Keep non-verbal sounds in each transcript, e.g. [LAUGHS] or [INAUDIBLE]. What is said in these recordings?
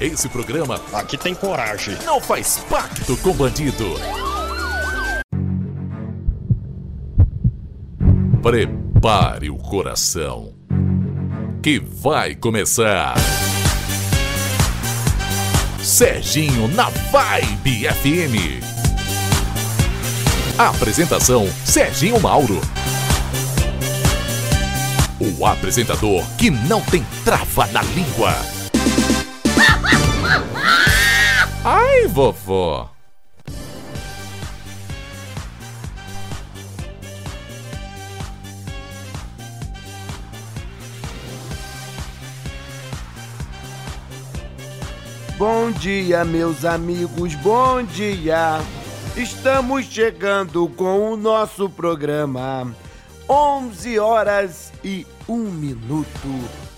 Esse programa aqui tem coragem. Não faz pacto com bandido. Prepare o coração. Que vai começar. Serginho na Vibe FM. Apresentação: Serginho Mauro. O apresentador que não tem trava na língua. Ai, vovó. Bom dia, meus amigos, bom dia. Estamos chegando com o nosso programa. 11 horas e 1 minuto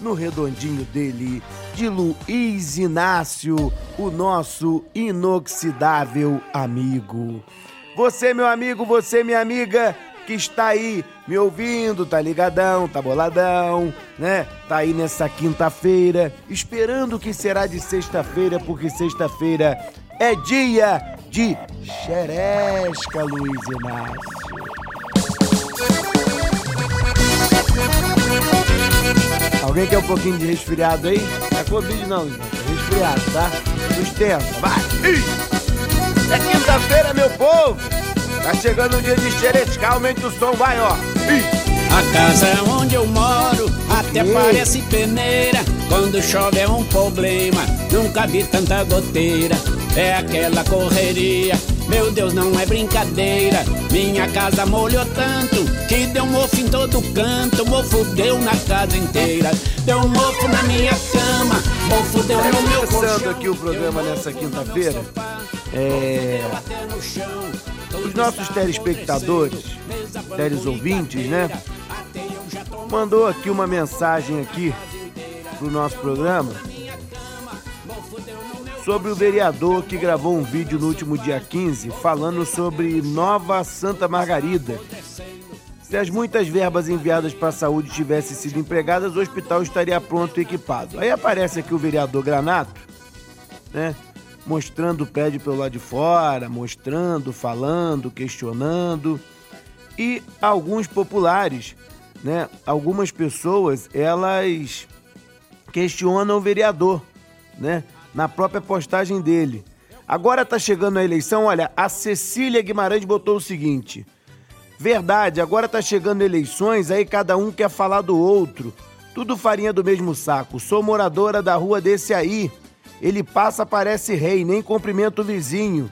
no redondinho dele, de Luiz Inácio, o nosso inoxidável amigo. Você, meu amigo, você, minha amiga, que está aí me ouvindo, tá ligadão, tá boladão, né? Tá aí nessa quinta-feira, esperando que será de sexta-feira, porque sexta-feira é dia de xeresca, Luiz Inácio. Alguém quer um pouquinho de resfriado aí? Não é Covid não, é resfriado, tá? Sustenta, vai! É quinta-feira, meu povo! Tá chegando o dia de xerescar, aumente o som, vai, ó! A casa onde eu moro até parece peneira. Quando chove é um problema, nunca vi tanta goteira. É aquela correria, meu Deus, não é brincadeira. Minha casa molhou tanto que deu mofo em todo canto. Mofo deu na casa inteira. Deu mofo na minha cama, mofo deu no meu Começando aqui o programa nessa quinta-feira, é... os nossos telespectadores, telesouvintes, né? Mandou aqui uma mensagem aqui pro nosso programa sobre o vereador que gravou um vídeo no último dia 15 falando sobre Nova Santa Margarida. Se as muitas verbas enviadas para a saúde tivessem sido empregadas, o hospital estaria pronto e equipado. Aí aparece aqui o vereador Granato, né? Mostrando o prédio pelo lado de fora, mostrando, falando, questionando. E alguns populares, né? Algumas pessoas, elas questionam o vereador, né? Na própria postagem dele. Agora tá chegando a eleição, olha, a Cecília Guimarães botou o seguinte: Verdade, agora tá chegando eleições, aí cada um quer falar do outro. Tudo farinha do mesmo saco. Sou moradora da rua desse aí. Ele passa, parece rei, nem cumprimenta o vizinho.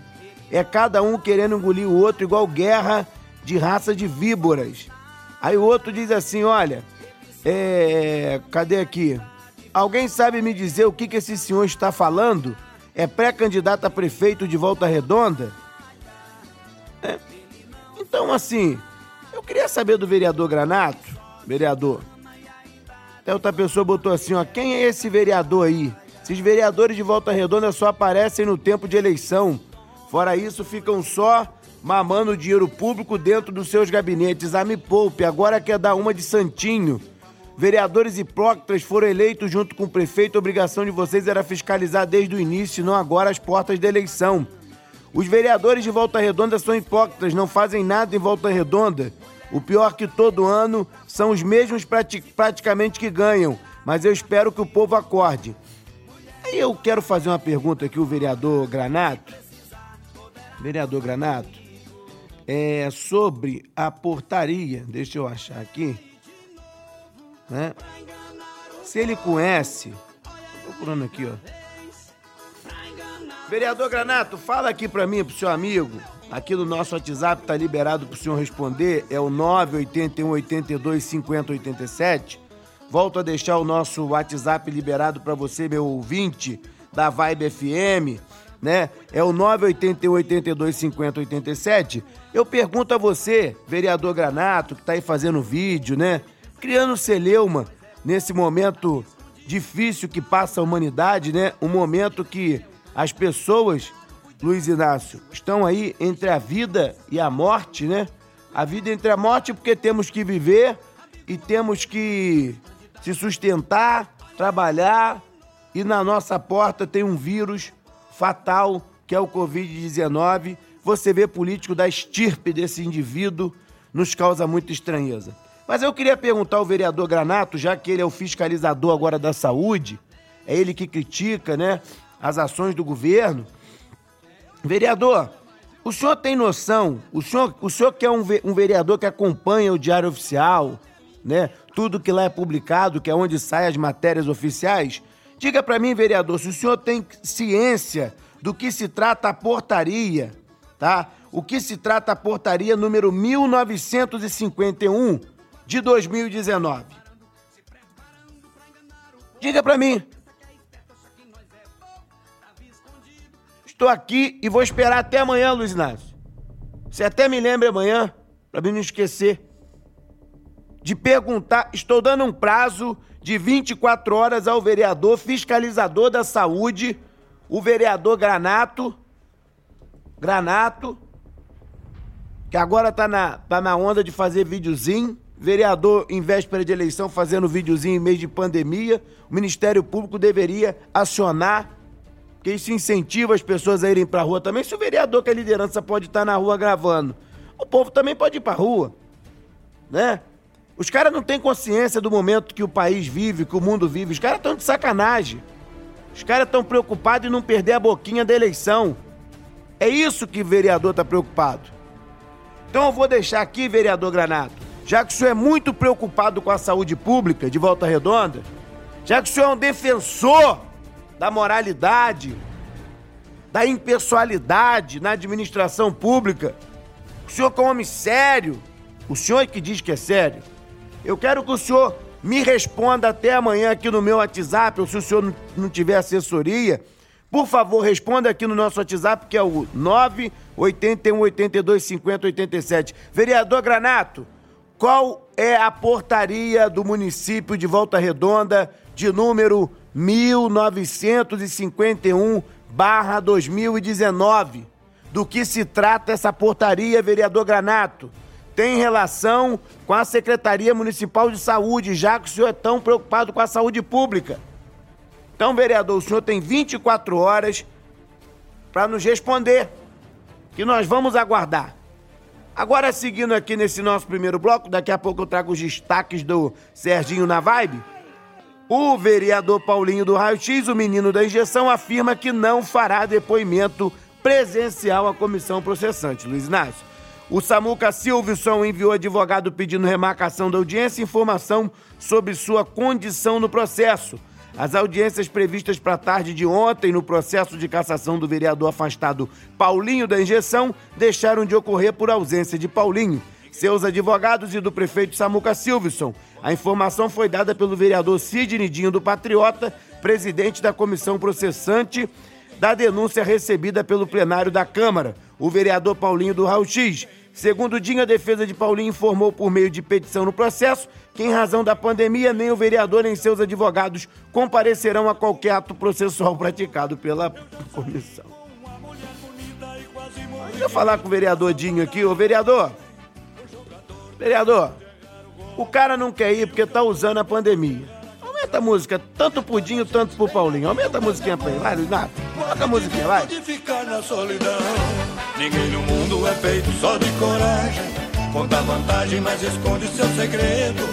É cada um querendo engolir o outro, igual guerra de raça de víboras. Aí o outro diz assim: olha, é. Cadê aqui? Alguém sabe me dizer o que, que esse senhor está falando? É pré-candidato a prefeito de Volta Redonda? É. Então, assim, eu queria saber do vereador Granato, vereador. Até outra pessoa botou assim, ó, quem é esse vereador aí? Esses vereadores de Volta Redonda só aparecem no tempo de eleição. Fora isso, ficam só mamando dinheiro público dentro dos seus gabinetes. Ah, me poupe, agora quer dar uma de santinho. Vereadores hipócritas foram eleitos junto com o prefeito. A obrigação de vocês era fiscalizar desde o início, não agora as portas da eleição. Os vereadores de Volta Redonda são hipócritas, não fazem nada em Volta Redonda. O pior que todo ano são os mesmos prati praticamente que ganham, mas eu espero que o povo acorde. Aí eu quero fazer uma pergunta aqui, o vereador Granato. Vereador Granato, é sobre a portaria, deixa eu achar aqui, né? Se ele conhece, procurando aqui, ó. Vereador Granato, fala aqui pra mim, pro seu amigo. Aqui no nosso WhatsApp tá liberado pro senhor responder, é o 981 82 50 87. Volto a deixar o nosso WhatsApp liberado para você, meu ouvinte da Vibe FM, né? É o 981 82 50 87. Eu pergunto a você, vereador Granato, que tá aí fazendo vídeo, né? Criando celeuma nesse momento difícil que passa a humanidade, né? Um momento que as pessoas, Luiz Inácio, estão aí entre a vida e a morte, né? A vida entre a morte porque temos que viver e temos que se sustentar, trabalhar e na nossa porta tem um vírus fatal que é o Covid-19. Você vê político da estirpe desse indivíduo nos causa muita estranheza. Mas eu queria perguntar ao vereador Granato, já que ele é o fiscalizador agora da saúde, é ele que critica, né, as ações do governo. Vereador, o senhor tem noção, o senhor, o senhor que é um, um vereador que acompanha o Diário Oficial, né, tudo que lá é publicado, que é onde saem as matérias oficiais, diga para mim, vereador, se o senhor tem ciência do que se trata a portaria, tá? O que se trata a portaria número 1951 de 2019. Diga para mim. Estou aqui e vou esperar até amanhã, Luiz Inácio. Você até me lembra amanhã, para mim não esquecer. De perguntar, estou dando um prazo de 24 horas ao vereador fiscalizador da saúde, o vereador Granato. Granato, que agora tá na, tá na onda de fazer videozinho. Vereador, em véspera de eleição, fazendo videozinho em mês de pandemia. O Ministério Público deveria acionar, que isso incentiva as pessoas a irem pra rua também. Se o vereador, que é liderança, pode estar tá na rua gravando, o povo também pode ir pra rua, né? Os caras não têm consciência do momento que o país vive, que o mundo vive. Os caras estão de sacanagem. Os caras estão preocupados em não perder a boquinha da eleição. É isso que o vereador está preocupado. Então eu vou deixar aqui, vereador Granato, já que o senhor é muito preocupado com a saúde pública de Volta Redonda, já que o senhor é um defensor da moralidade, da impessoalidade na administração pública, o senhor é um homem sério, o senhor que diz que é sério, eu quero que o senhor me responda até amanhã aqui no meu WhatsApp, ou se o senhor não tiver assessoria, por favor, responda aqui no nosso WhatsApp, que é o 981 82 50 87. Vereador Granato, qual é a portaria do município de Volta Redonda de número 1951 barra 2019? Do que se trata essa portaria, vereador Granato? Tem relação com a Secretaria Municipal de Saúde, já que o senhor é tão preocupado com a saúde pública. Então, vereador, o senhor tem 24 horas para nos responder, que nós vamos aguardar. Agora, seguindo aqui nesse nosso primeiro bloco, daqui a pouco eu trago os destaques do Serginho na Vibe. O vereador Paulinho do Raio X, o menino da injeção, afirma que não fará depoimento presencial à comissão processante. Luiz Inácio. O Samuca Silvison enviou advogado pedindo remarcação da audiência e informação sobre sua condição no processo. As audiências previstas para a tarde de ontem no processo de cassação do vereador afastado Paulinho da Injeção deixaram de ocorrer por ausência de Paulinho, seus advogados e do prefeito Samuca Silvison. A informação foi dada pelo vereador Sidney Dinho do Patriota, presidente da comissão processante da denúncia recebida pelo plenário da Câmara, o vereador Paulinho do Raul X. Segundo Dinho, a defesa de Paulinho informou por meio de petição no processo que, em razão da pandemia, nem o vereador nem seus advogados comparecerão a qualquer ato processual praticado pela comissão. Deixa eu falar com o vereador Dinho aqui. Ô, vereador! Vereador, o cara não quer ir porque tá usando a pandemia. Aumenta a música, tanto pro Dinho, tanto pro Paulinho. Aumenta a musiquinha pra ele. Vai, Luiz Nato. Coloca a musiquinha, vai. Pode ficar na solidão. Ninguém no mundo é feito só de coragem. Conta vantagem, mas esconde seu segredo.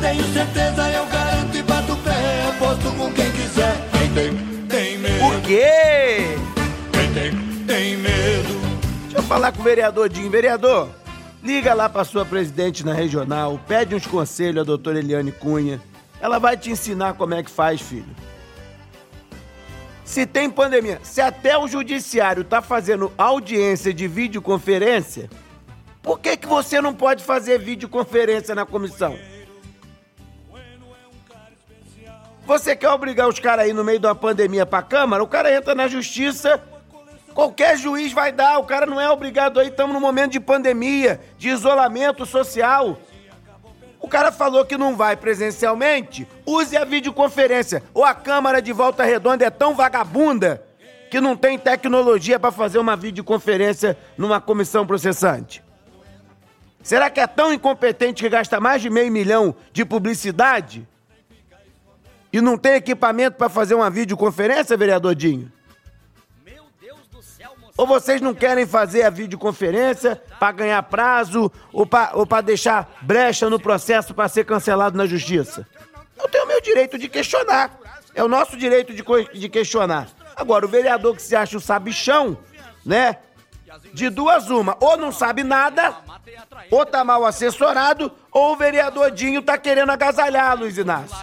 Tenho certeza, eu garanto e bato o pé. Aposto com quem quiser. Quem tem, tem medo. O quê? Quem tem, tem medo. Deixa eu falar com o vereador Dinho. Vereador, liga lá pra sua presidente na regional, pede uns conselhos à doutora Eliane Cunha. Ela vai te ensinar como é que faz, filho. Se tem pandemia, se até o judiciário tá fazendo audiência de videoconferência, por que, que você não pode fazer videoconferência na comissão? Você quer obrigar os caras aí no meio de uma pandemia pra Câmara? O cara entra na justiça, qualquer juiz vai dar. O cara não é obrigado aí, estamos num momento de pandemia, de isolamento social. O cara falou que não vai presencialmente, use a videoconferência. Ou a Câmara de Volta Redonda é tão vagabunda que não tem tecnologia para fazer uma videoconferência numa comissão processante. Será que é tão incompetente que gasta mais de meio milhão de publicidade? E não tem equipamento para fazer uma videoconferência, vereador Dinho? Ou vocês não querem fazer a videoconferência para ganhar prazo ou para deixar brecha no processo para ser cancelado na justiça? Eu tenho o meu direito de questionar. É o nosso direito de, de questionar. Agora, o vereador que se acha o sabichão, né? De duas uma, ou não sabe nada, ou tá mal assessorado, ou o vereador Dinho tá querendo agasalhar, Luiz Inácio.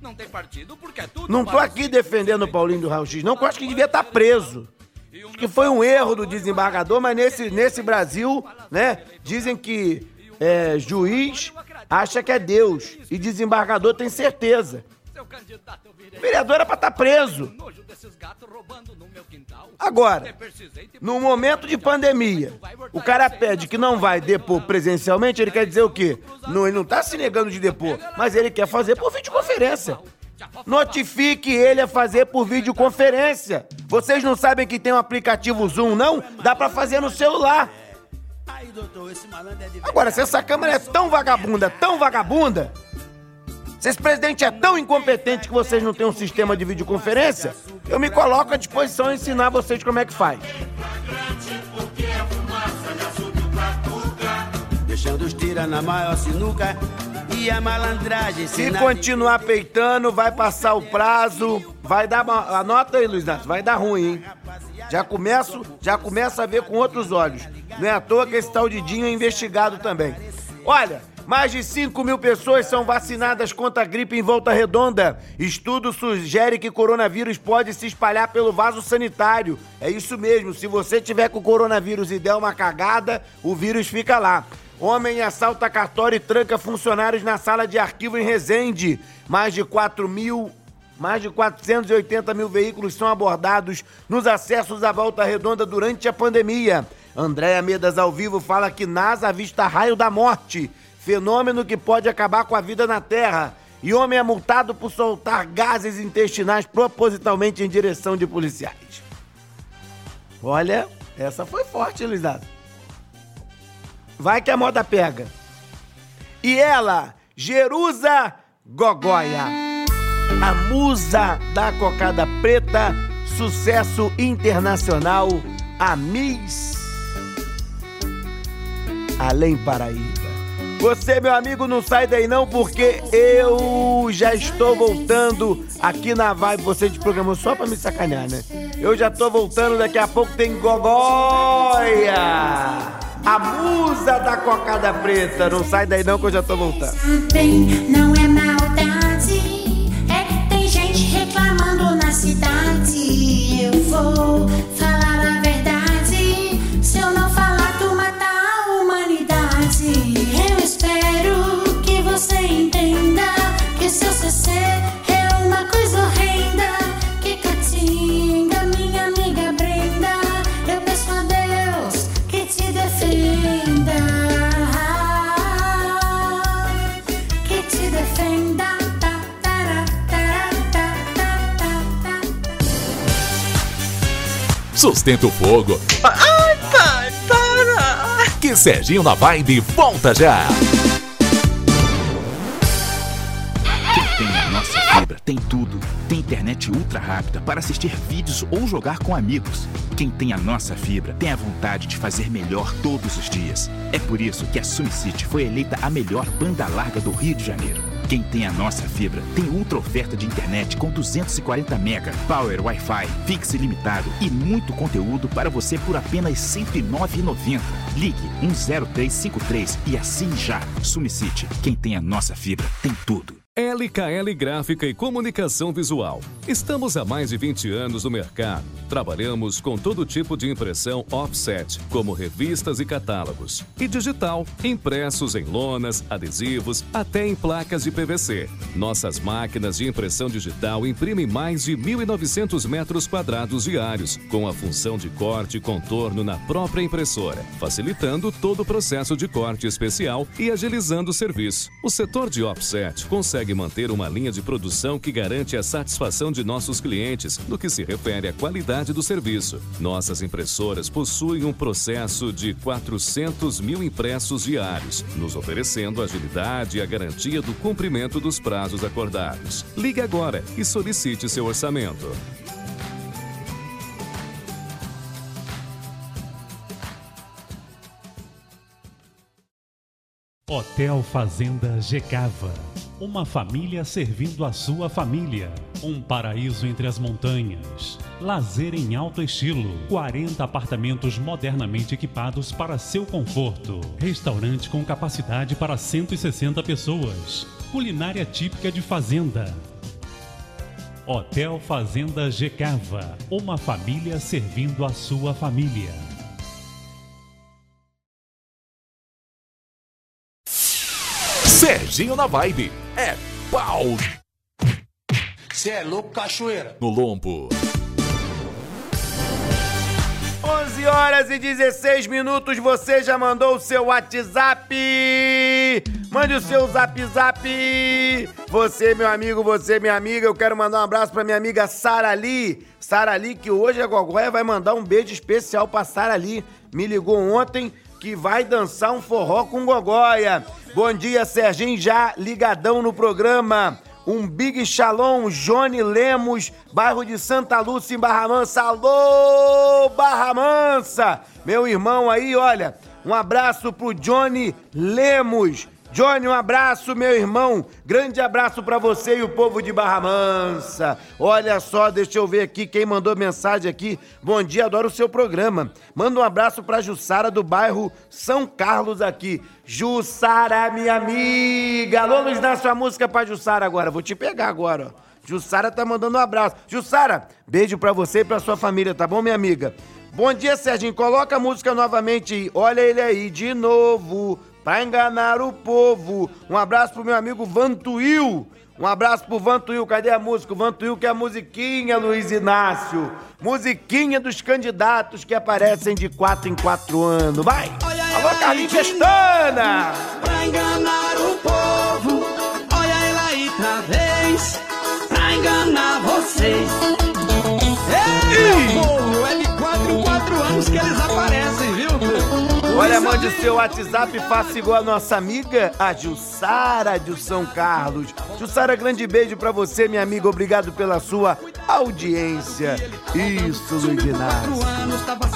Não tem partido porque é tudo. Não tô aqui defendendo o Paulinho do Raul X, não, que eu acho que devia estar tá preso. Acho que foi um erro do desembargador, mas nesse, nesse Brasil, né? Dizem que é, juiz acha que é Deus e desembargador tem certeza. O vereador era pra estar tá preso. Agora, no momento de pandemia, o cara pede que não vai depor presencialmente, ele quer dizer o quê? Não, ele não tá se negando de depor, mas ele quer fazer por videoconferência. Notifique ele a fazer por videoconferência. Vocês não sabem que tem um aplicativo Zoom, não? Dá para fazer no celular. Agora, se essa Câmara é tão vagabunda, tão vagabunda, se esse presidente é tão incompetente que vocês não têm um sistema de videoconferência, eu me coloco à disposição de ensinar vocês como é que faz. E. Se continuar peitando, vai passar o prazo, vai dar. Anota aí, Luiz Nath, vai dar ruim, hein? Já começo, já começa a ver com outros olhos. Não é à toa que esse tal Didinho é investigado também. Olha, mais de 5 mil pessoas são vacinadas contra a gripe em volta redonda. Estudo sugere que coronavírus pode se espalhar pelo vaso sanitário. É isso mesmo, se você tiver com coronavírus e der uma cagada, o vírus fica lá. Homem assalta cartório e tranca funcionários na sala de arquivo em Resende. Mais de 4 mil mais de 480 mil veículos são abordados nos acessos à Volta Redonda durante a pandemia. Andréa Medas ao vivo fala que NASA avista raio da morte, fenômeno que pode acabar com a vida na Terra. E homem é multado por soltar gases intestinais propositalmente em direção de policiais. Olha, essa foi forte, Elisado. Vai que a moda pega. E ela, Jerusa Gogóia, a musa da cocada preta, sucesso internacional, a Miss Além Paraíba. Você, meu amigo, não sai daí não, porque eu já estou voltando aqui na Vibe. Você te programou só pra me sacanear, né? Eu já tô voltando, daqui a pouco tem Gogóia! A musa da cocada preta. Não sai daí não que eu já tô voltando. Não é maldade, é que tem gente reclamando na cidade. Sustenta o fogo. Ai, pai, para! Que Serginho na Vibe volta já! Quem tem a nossa fibra tem tudo. Tem internet ultra rápida para assistir vídeos ou jogar com amigos. Quem tem a nossa fibra tem a vontade de fazer melhor todos os dias. É por isso que a SumCity foi eleita a melhor banda larga do Rio de Janeiro. Quem tem a nossa fibra tem ultra oferta de internet com 240 mega, power Wi-Fi, fixe ilimitado e muito conteúdo para você por apenas R$ 109,90. Ligue 10353 e assine já. SumiCity, quem tem a nossa fibra tem tudo. LKL Gráfica e Comunicação Visual. Estamos há mais de 20 anos no mercado. Trabalhamos com todo tipo de impressão offset, como revistas e catálogos, e digital, impressos em lonas, adesivos, até em placas de PVC. Nossas máquinas de impressão digital imprimem mais de 1.900 metros quadrados diários, com a função de corte e contorno na própria impressora, facilitando todo o processo de corte especial e agilizando o serviço. O setor de offset consegue consegue manter uma linha de produção que garante a satisfação de nossos clientes no que se refere à qualidade do serviço. Nossas impressoras possuem um processo de 400 mil impressos diários, nos oferecendo agilidade e a garantia do cumprimento dos prazos acordados. Ligue agora e solicite seu orçamento. Hotel Fazenda Gecava. Uma família servindo a sua família. Um paraíso entre as montanhas. Lazer em alto estilo. 40 apartamentos modernamente equipados para seu conforto. Restaurante com capacidade para 160 pessoas. Culinária típica de fazenda. Hotel Fazenda Gecava. Uma família servindo a sua família. Serginho na Vibe. É pau. Cê é louco, cachoeira. No lombo. 11 horas e 16 minutos, você já mandou o seu WhatsApp? Mande o seu zap zap. Você, meu amigo, você, minha amiga, eu quero mandar um abraço pra minha amiga Sara Lee. Sara Lee, que hoje a Gogóia vai mandar um beijo especial pra Sara Lee. Me ligou ontem que vai dançar um forró com Gogóia. Bom dia, Serginho, já ligadão no programa. Um Big Shalom, Johnny Lemos, bairro de Santa Lúcia, em Barra Mansa. Alô, Barra Mansa! Meu irmão aí, olha, um abraço pro Johnny Lemos. Johnny, um abraço, meu irmão. Grande abraço para você e o povo de Barra Mansa. Olha só, deixa eu ver aqui quem mandou mensagem aqui. Bom dia, adoro o seu programa. Manda um abraço para Jussara do bairro São Carlos aqui. Jussara, minha amiga. Alô, Luiz, dá sua música pra Jussara agora. Vou te pegar agora, ó. Jussara tá mandando um abraço. Jussara, beijo para você e pra sua família, tá bom, minha amiga? Bom dia, Serginho. Coloca a música novamente. Olha ele aí de novo para enganar o povo. Um abraço pro meu amigo Vantuil. Um abraço pro Vantuil. Cadê a música? O Vantuil que é a musiquinha, Luiz Inácio. Musiquinha dos candidatos que aparecem de quatro em quatro anos. Vai! Olha Alô, Carlinhos Pestana! Pra enganar o povo, olha ela aí outra vez. Pra enganar vocês. Olha, mande o seu WhatsApp e faça igual a nossa amiga, a Jussara de São Carlos. Jussara, grande beijo para você, minha amiga. Obrigado pela sua audiência. Isso, Luiz Inácio. anos tava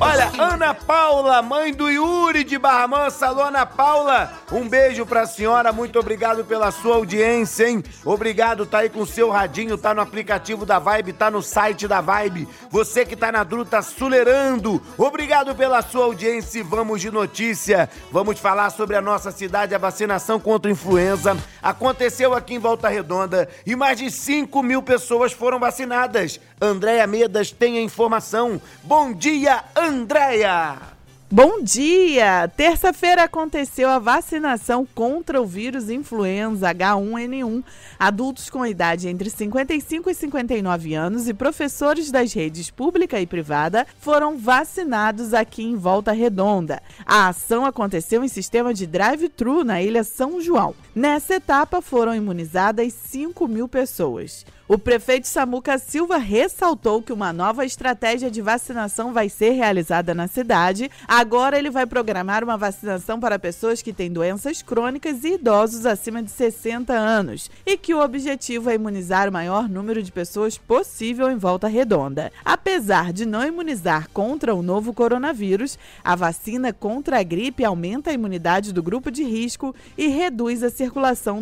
Olha, Ana Paula, mãe do Yuri de Barra Mansa. Alô, Ana Paula, um beijo pra senhora. Muito obrigado pela sua audiência, hein? Obrigado, tá aí com o seu radinho, tá no aplicativo da Vibe, tá no site da Vibe. Você que tá na Druta Sulerando, obrigado pela sua audiência e vamos de notícia. Vamos falar sobre a nossa cidade, a vacinação contra influenza. Aconteceu aqui em Volta Redonda e mais de 5 mil pessoas foram vacinadas. Andréia Medas tem a informação. Bom dia, Andréia! Bom dia! Terça-feira aconteceu a vacinação contra o vírus influenza H1N1. Adultos com idade entre 55 e 59 anos e professores das redes pública e privada foram vacinados aqui em Volta Redonda. A ação aconteceu em sistema de drive-thru na Ilha São João. Nessa etapa foram imunizadas 5 mil pessoas. O prefeito Samuca Silva ressaltou que uma nova estratégia de vacinação vai ser realizada na cidade. Agora ele vai programar uma vacinação para pessoas que têm doenças crônicas e idosos acima de 60 anos e que o objetivo é imunizar o maior número de pessoas possível em volta redonda. Apesar de não imunizar contra o novo coronavírus, a vacina contra a gripe aumenta a imunidade do grupo de risco e reduz a circulação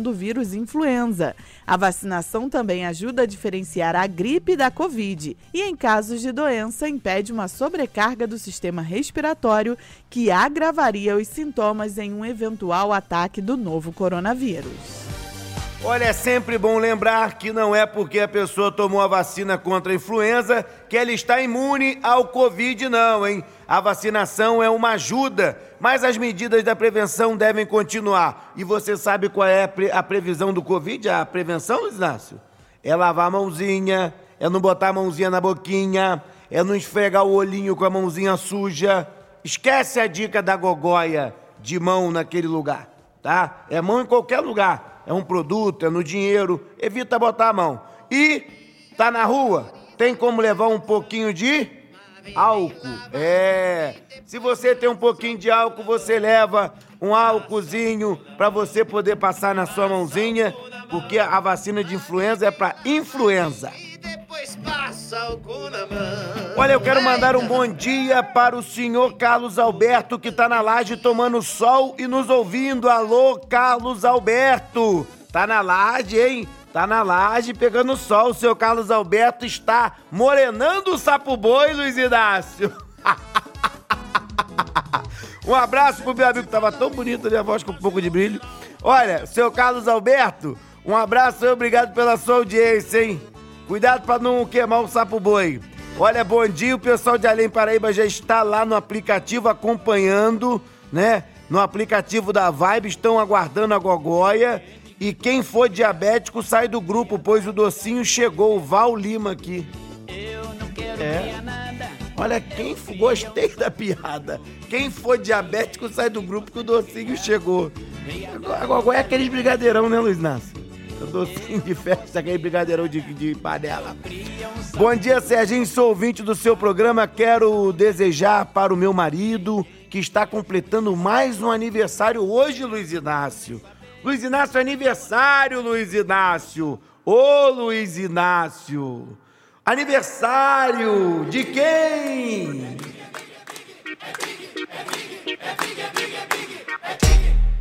do vírus influenza. A vacinação também ajuda a diferenciar a gripe da Covid e, em casos de doença, impede uma sobrecarga do sistema respiratório que agravaria os sintomas em um eventual ataque do novo coronavírus. Olha, é sempre bom lembrar que não é porque a pessoa tomou a vacina contra a influenza que ela está imune ao Covid, não, hein? A vacinação é uma ajuda, mas as medidas da prevenção devem continuar. E você sabe qual é a, pre a previsão do Covid, a prevenção, Inácio? É lavar a mãozinha, é não botar a mãozinha na boquinha, é não esfregar o olhinho com a mãozinha suja. Esquece a dica da gogóia de mão naquele lugar, tá? É mão em qualquer lugar. É um produto, é no dinheiro, evita botar a mão. E tá na rua, tem como levar um pouquinho de álcool. É. Se você tem um pouquinho de álcool, você leva um álcoolzinho para você poder passar na sua mãozinha, porque a vacina de influenza é para influenza. Olha, eu quero mandar um bom dia para o senhor Carlos Alberto, que tá na laje tomando sol e nos ouvindo. Alô, Carlos Alberto! Tá na laje, hein? Tá na laje pegando sol. O seu Carlos Alberto está morenando o sapo boi, Luiz Inácio. [LAUGHS] um abraço pro meu amigo, tava tão bonito a minha voz com um pouco de brilho. Olha, seu Carlos Alberto, um abraço e obrigado pela sua audiência, hein? Cuidado para não queimar o sapo boi. Olha, bom dia, o pessoal de Além Paraíba já está lá no aplicativo acompanhando, né? No aplicativo da Vibe, estão aguardando a gogóia. E quem for diabético sai do grupo, pois o docinho chegou, o Val Lima aqui. É. Olha, quem gostei da piada. Quem for diabético sai do grupo que o docinho chegou. A gogóia é aqueles brigadeirão, né, Luiz Nácio? Docinho de festa, aquele brigadeirão de, de panela. Bom dia, Serginho. Sou ouvinte do seu programa. Quero desejar para o meu marido, que está completando mais um aniversário hoje, Luiz Inácio. Luiz Inácio, aniversário, Luiz Inácio. Ô, Luiz Inácio. Aniversário de quem?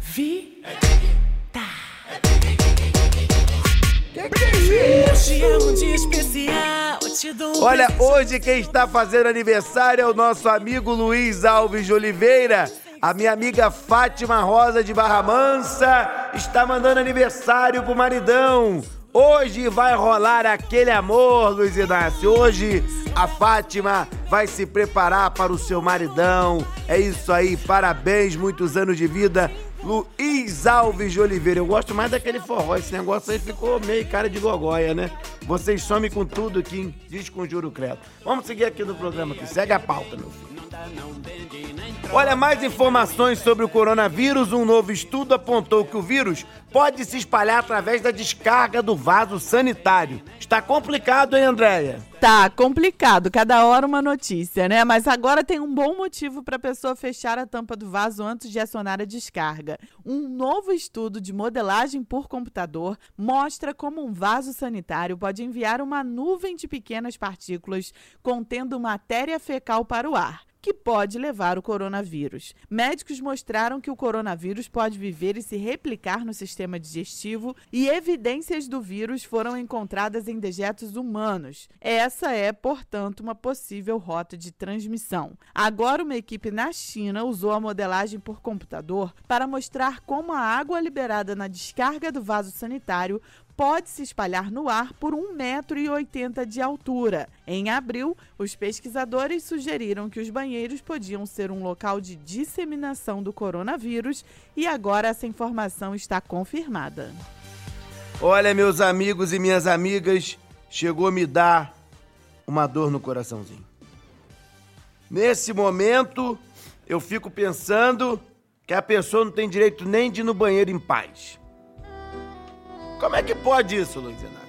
Vi. Hoje é um dia especial, Olha, hoje quem está fazendo aniversário é o nosso amigo Luiz Alves de Oliveira. A minha amiga Fátima Rosa de Barra Mansa está mandando aniversário pro maridão. Hoje vai rolar aquele amor, Luiz Inácio. Hoje a Fátima vai se preparar para o seu maridão. É isso aí, parabéns, muitos anos de vida. Luiz Alves de Oliveira. Eu gosto mais daquele forró. Esse negócio aí ficou meio cara de gogóia, né? Vocês somem com tudo aqui, diz com juro credo. Vamos seguir aqui no programa que segue a pauta, meu filho. Olha, mais informações sobre o coronavírus. Um novo estudo apontou que o vírus pode se espalhar através da descarga do vaso sanitário. Está complicado, hein, Andréia? Tá complicado, cada hora uma notícia, né? Mas agora tem um bom motivo para a pessoa fechar a tampa do vaso antes de acionar a descarga. Um novo estudo de modelagem por computador mostra como um vaso sanitário pode enviar uma nuvem de pequenas partículas contendo matéria fecal para o ar que pode levar o coronavírus. Médicos mostraram que o coronavírus pode viver e se replicar no sistema digestivo e evidências do vírus foram encontradas em dejetos humanos. Essa é, portanto, uma possível rota de transmissão. Agora, uma equipe na China usou a modelagem por computador para mostrar como a água liberada na descarga do vaso sanitário pode se espalhar no ar por 1,80 metro e de altura. Em abril, os pesquisadores sugeriram que os banheiros podiam ser um local de disseminação do coronavírus e agora essa informação está confirmada. Olha, meus amigos e minhas amigas, chegou a me dar uma dor no coraçãozinho. Nesse momento, eu fico pensando que a pessoa não tem direito nem de ir no banheiro em paz. Como é que pode isso, Luiz Inácio?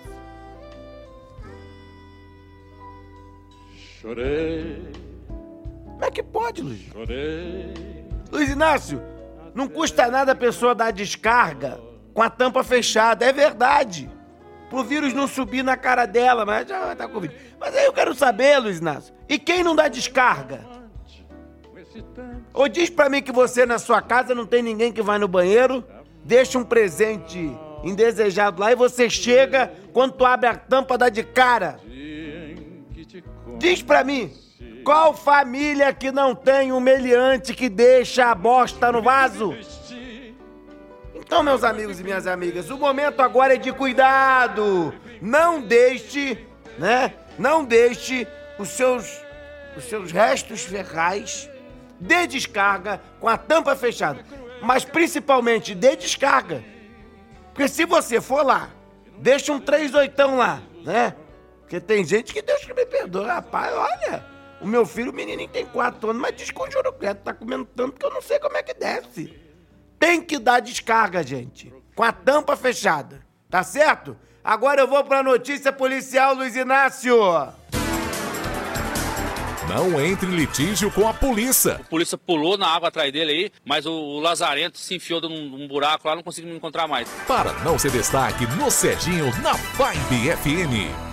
Chorei. Como é que pode, Luiz? Chorei. Luiz Inácio, não custa nada a pessoa dar descarga com a tampa fechada, é verdade. Pro vírus não subir na cara dela, mas já tá com vídeo. Mas aí eu quero saber, Luiz Inácio, e quem não dá descarga? Ou diz pra mim que você na sua casa não tem ninguém que vai no banheiro, deixa um presente indesejado lá e você chega, quando tu abre a tampa, dá de cara. Diz pra mim, qual família que não tem um meliante que deixa a bosta no vaso? Então, meus amigos e minhas amigas, o momento agora é de cuidado. Não deixe, né? Não deixe os seus, os seus restos ferrais de descarga com a tampa fechada. Mas principalmente de descarga porque se você for lá, deixa um 3 oitão lá, né? Porque tem gente que Deus que me perdoa, rapaz, olha. O meu filho, o menininho tem quatro anos, mas que o quieto tá comendo tanto que eu não sei como é que desce. Tem que dar descarga, gente. Com a tampa fechada. Tá certo? Agora eu vou pra notícia policial, Luiz Inácio. Não entre em litígio com a polícia. A polícia pulou na água atrás dele aí, mas o, o Lazarento se enfiou num, num buraco lá, não conseguiu me encontrar mais. Para não ser destaque no Serginho na Vibe FM.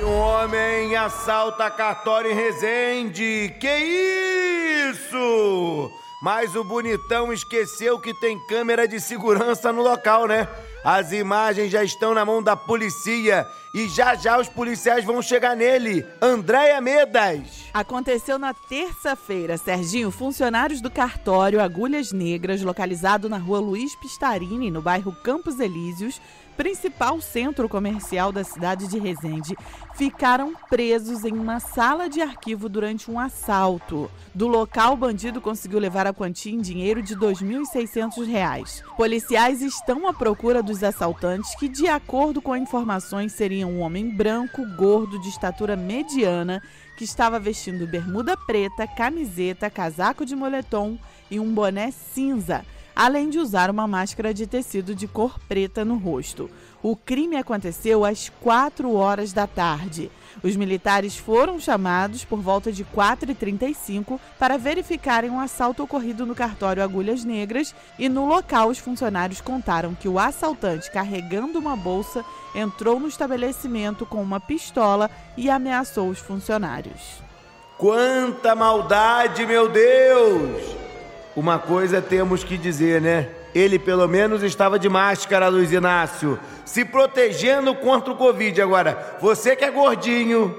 Um homem assalta cartório em Resende. Que isso? Mas o bonitão esqueceu que tem câmera de segurança no local, né? As imagens já estão na mão da polícia e já já os policiais vão chegar nele. Andréia Medas. Aconteceu na terça-feira, Serginho. Funcionários do cartório Agulhas Negras, localizado na rua Luiz Pistarini, no bairro Campos Elíseos, principal centro comercial da cidade de Resende, ficaram presos em uma sala de arquivo durante um assalto. Do local, o bandido conseguiu levar a quantia em dinheiro de R$ 2.600. Policiais estão à procura dos assaltantes que, de acordo com informações, seriam um homem branco, gordo, de estatura mediana, que estava vestindo bermuda preta, camiseta, casaco de moletom e um boné cinza além de usar uma máscara de tecido de cor preta no rosto. O crime aconteceu às 4 horas da tarde. Os militares foram chamados por volta de 4h35 para verificarem um assalto ocorrido no cartório Agulhas Negras e no local os funcionários contaram que o assaltante, carregando uma bolsa, entrou no estabelecimento com uma pistola e ameaçou os funcionários. Quanta maldade, meu Deus! Uma coisa temos que dizer, né? Ele pelo menos estava de máscara, Luiz Inácio, se protegendo contra o Covid. Agora, você que é gordinho,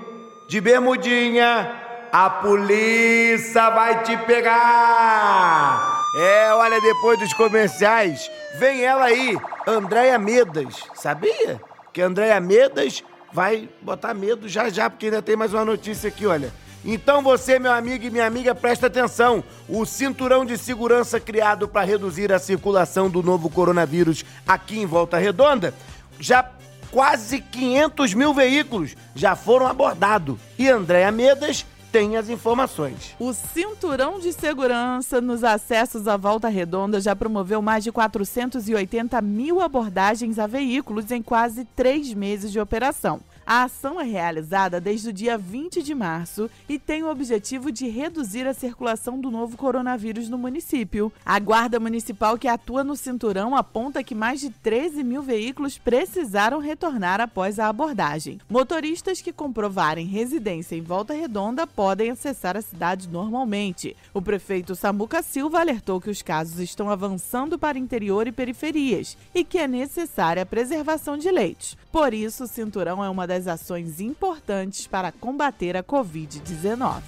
de bermudinha, a polícia vai te pegar! É, olha, depois dos comerciais, vem ela aí, Andréia Medas. Sabia que Andréia Medas vai botar medo já já, porque ainda tem mais uma notícia aqui, olha. Então você, meu amigo e minha amiga, presta atenção. O cinturão de segurança criado para reduzir a circulação do novo coronavírus aqui em Volta Redonda, já quase 500 mil veículos já foram abordados. E Andréa Medas tem as informações. O cinturão de segurança nos acessos à Volta Redonda já promoveu mais de 480 mil abordagens a veículos em quase três meses de operação. A ação é realizada desde o dia 20 de março e tem o objetivo de reduzir a circulação do novo coronavírus no município. A Guarda Municipal que atua no cinturão aponta que mais de 13 mil veículos precisaram retornar após a abordagem. Motoristas que comprovarem residência em Volta Redonda podem acessar a cidade normalmente. O prefeito Samuca Silva alertou que os casos estão avançando para interior e periferias e que é necessária a preservação de leitos. Por isso, o cinturão é uma das ações importantes para combater a Covid-19.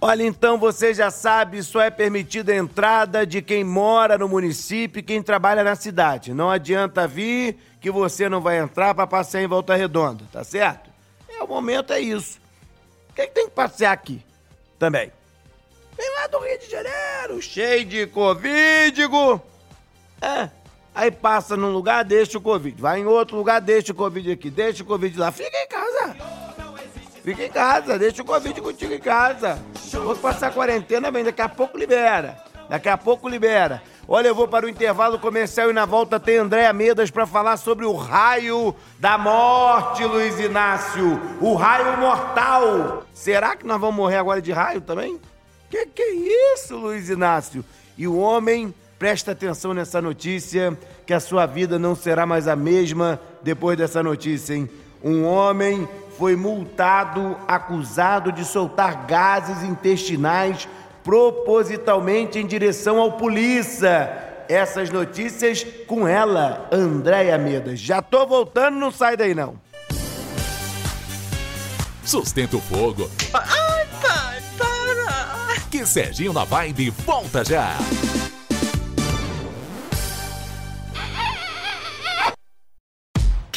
Olha, então você já sabe, só é permitida a entrada de quem mora no município e quem trabalha na cidade. Não adianta vir que você não vai entrar para passear em Volta Redonda, tá certo? É, o momento é isso. Quem tem que passear aqui também? Vem lá do Rio de Janeiro, cheio de Covid, É, Aí passa num lugar, deixa o Covid. Vai em outro lugar, deixa o Covid aqui. Deixa o Covid lá. Fica em casa. Fica em casa, deixa o Covid contigo em casa. Vou passar a quarentena, bem, daqui a pouco libera. Daqui a pouco libera. Olha, eu vou para o intervalo comercial e na volta tem Andréa Medas para falar sobre o raio da morte, Luiz Inácio. O raio mortal. Será que nós vamos morrer agora de raio também? Que que é isso, Luiz Inácio? E o homem Presta atenção nessa notícia, que a sua vida não será mais a mesma depois dessa notícia, hein? Um homem foi multado acusado de soltar gases intestinais propositalmente em direção ao polícia. Essas notícias com ela, Andréia Medas. Já tô voltando, não sai daí não. Sustenta o fogo. Ai, pai, para! Que Serginho na Vibe volta já.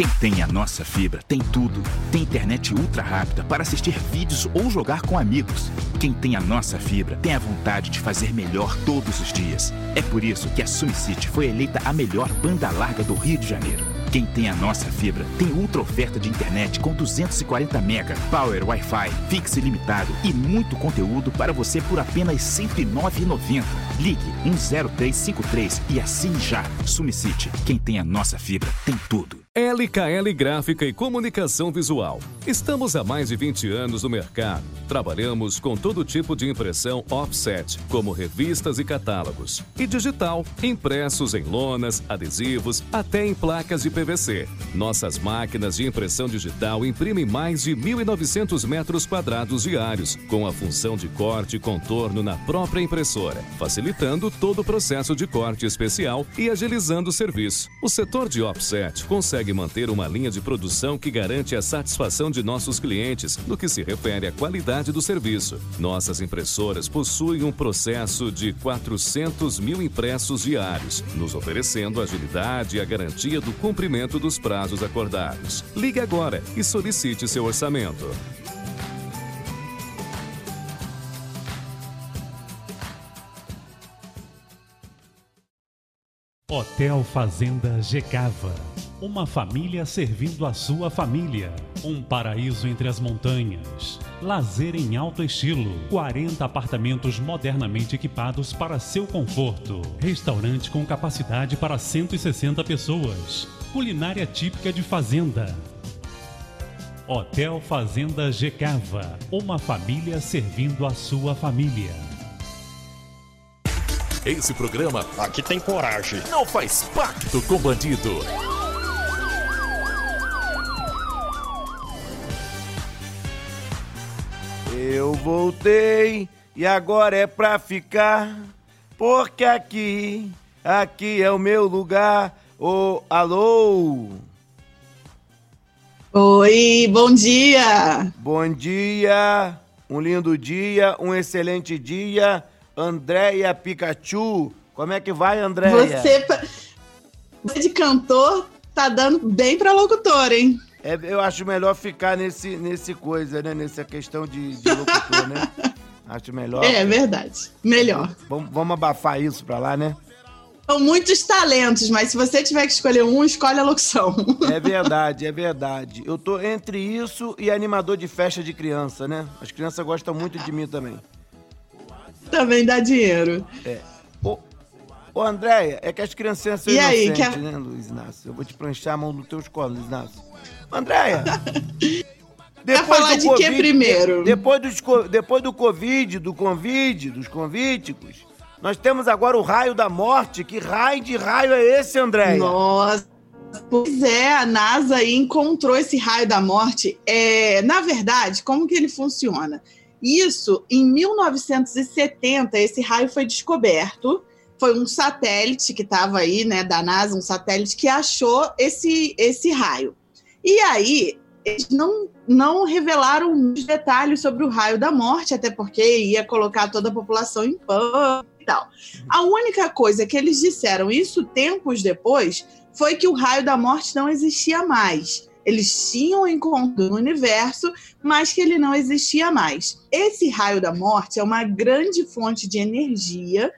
Quem tem a nossa fibra tem tudo. Tem internet ultra rápida para assistir vídeos ou jogar com amigos. Quem tem a nossa fibra tem a vontade de fazer melhor todos os dias. É por isso que a SumiCity foi eleita a melhor banda larga do Rio de Janeiro. Quem tem a nossa fibra tem ultra oferta de internet com 240 mega, power Wi-Fi, fixe ilimitado e muito conteúdo para você por apenas R$ 109,90. Ligue 10353 e assine já. Sumicity, quem tem a nossa fibra tem tudo. LKL Gráfica e Comunicação Visual. Estamos há mais de 20 anos no mercado. Trabalhamos com todo tipo de impressão offset, como revistas e catálogos, e digital, impressos em lonas, adesivos, até em placas de PVC. Nossas máquinas de impressão digital imprimem mais de 1.900 metros quadrados diários, com a função de corte e contorno na própria impressora, facilitando todo o processo de corte especial e agilizando o serviço. O setor de offset consegue manter uma linha de produção que garante a satisfação de nossos clientes no que se refere à qualidade do serviço. Nossas impressoras possuem um processo de 400 mil impressos diários, nos oferecendo agilidade e a garantia do cumprimento dos prazos acordados. Ligue agora e solicite seu orçamento. Hotel Fazenda Gecava. Uma família servindo a sua família. Um paraíso entre as montanhas. Lazer em alto estilo. 40 apartamentos modernamente equipados para seu conforto. Restaurante com capacidade para 160 pessoas. Culinária típica de fazenda. Hotel Fazenda Gecava. Uma família servindo a sua família. Esse programa Aqui tem coragem. não faz pacto com bandido. Eu voltei e agora é pra ficar, porque aqui, aqui é o meu lugar. Ô, alô! Oi, bom dia! Bom dia, um lindo dia, um excelente dia. Andréia Pikachu, como é que vai, Andréia? Você, você de cantor tá dando bem pra locutor, hein? É, eu acho melhor ficar nesse, nesse coisa, né? Nessa questão de, de locutor, né? [LAUGHS] Acho melhor. É verdade. Melhor. Vamos, vamos abafar isso pra lá, né? São muitos talentos, mas se você tiver que escolher um, escolhe a locução. É verdade, é verdade. Eu tô entre isso e animador de festa de criança, né? As crianças gostam muito de mim também. Também dá dinheiro. É. Ô, ô Andréia, é que as criancinhas são E aí, inocentes, quer- né, Luiz Inácio? Eu vou te planchar a mão no teu colo, Luiz Inácio. Andréia! [LAUGHS] falar de quê primeiro? Depois, dos, depois do Covid, do convite, dos convíticos, nós temos agora o raio da morte. Que raio de raio é esse, Andréia? Nossa! Pois é, a NASA aí encontrou esse raio da morte. É, na verdade, como que ele funciona? Isso, em 1970, esse raio foi descoberto. Foi um satélite que estava aí, né, da NASA, um satélite que achou esse, esse raio. E aí, eles não, não revelaram muitos detalhes sobre o raio da morte, até porque ia colocar toda a população em pânico e tal. A única coisa que eles disseram, isso tempos depois, foi que o raio da morte não existia mais. Eles tinham encontrado no universo, mas que ele não existia mais. Esse raio da morte é uma grande fonte de energia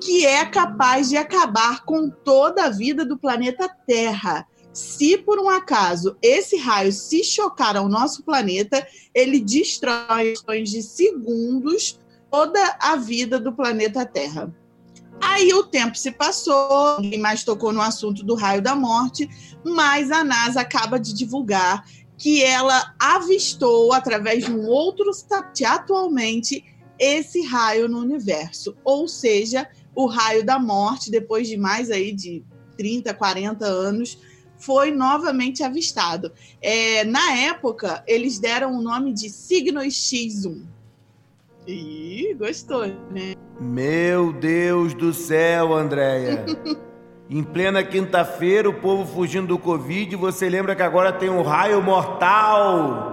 que é capaz de acabar com toda a vida do planeta Terra. Se por um acaso esse raio se chocar ao nosso planeta, ele destrói em de segundos toda a vida do planeta Terra. Aí o tempo se passou, ninguém mais tocou no assunto do raio da morte, mas a NASA acaba de divulgar que ela avistou através de um outro satélite atualmente esse raio no universo, ou seja, o raio da morte depois de mais aí de 30, 40 anos foi novamente avistado. É, na época, eles deram o nome de Signos X1. Ih, gostou, né? Meu Deus do céu, Andréia. [LAUGHS] em plena quinta-feira, o povo fugindo do Covid, você lembra que agora tem um raio mortal.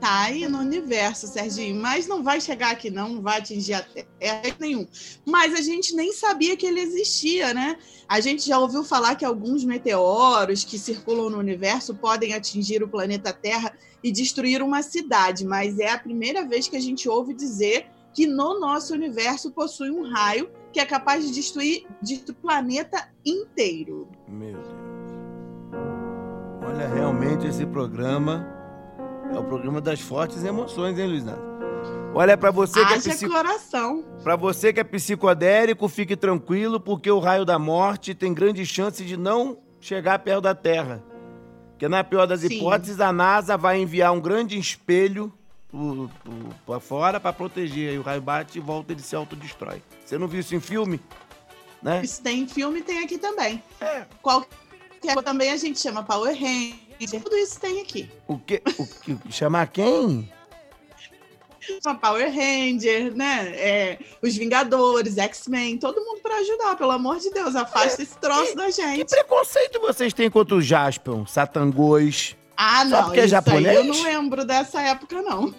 Tá aí no universo, Serginho, mas não vai chegar aqui não, não vai atingir a Terra nenhum. Mas a gente nem sabia que ele existia, né? A gente já ouviu falar que alguns meteoros que circulam no universo podem atingir o planeta Terra e destruir uma cidade, mas é a primeira vez que a gente ouve dizer que no nosso universo possui um raio que é capaz de destruir, destruir o planeta inteiro. Meu Deus. Olha, realmente esse programa é o programa das fortes emoções, hein, Luiz Nato? Olha, pra você que é Haja psico... coração. Pra você que é psicodélico, fique tranquilo, porque o raio da morte tem grande chance de não chegar perto da Terra. Porque na pior das Sim. hipóteses, a NASA vai enviar um grande espelho pra fora pra proteger. Aí o raio bate e volta, ele se autodestrói. Você não viu isso em filme? Né? Isso tem em filme tem aqui também. Qualquer também a gente chama Power Ranger. Tudo isso tem aqui. O que? O que? Chamar quem? Chama Power Ranger, né? É, os Vingadores, X-Men, todo mundo pra ajudar, pelo amor de Deus. Afasta esse troço da gente. Que preconceito vocês têm contra o Jaspion, Satangos? Ah, Só não. porque é isso japonês? aí eu não lembro dessa época, não.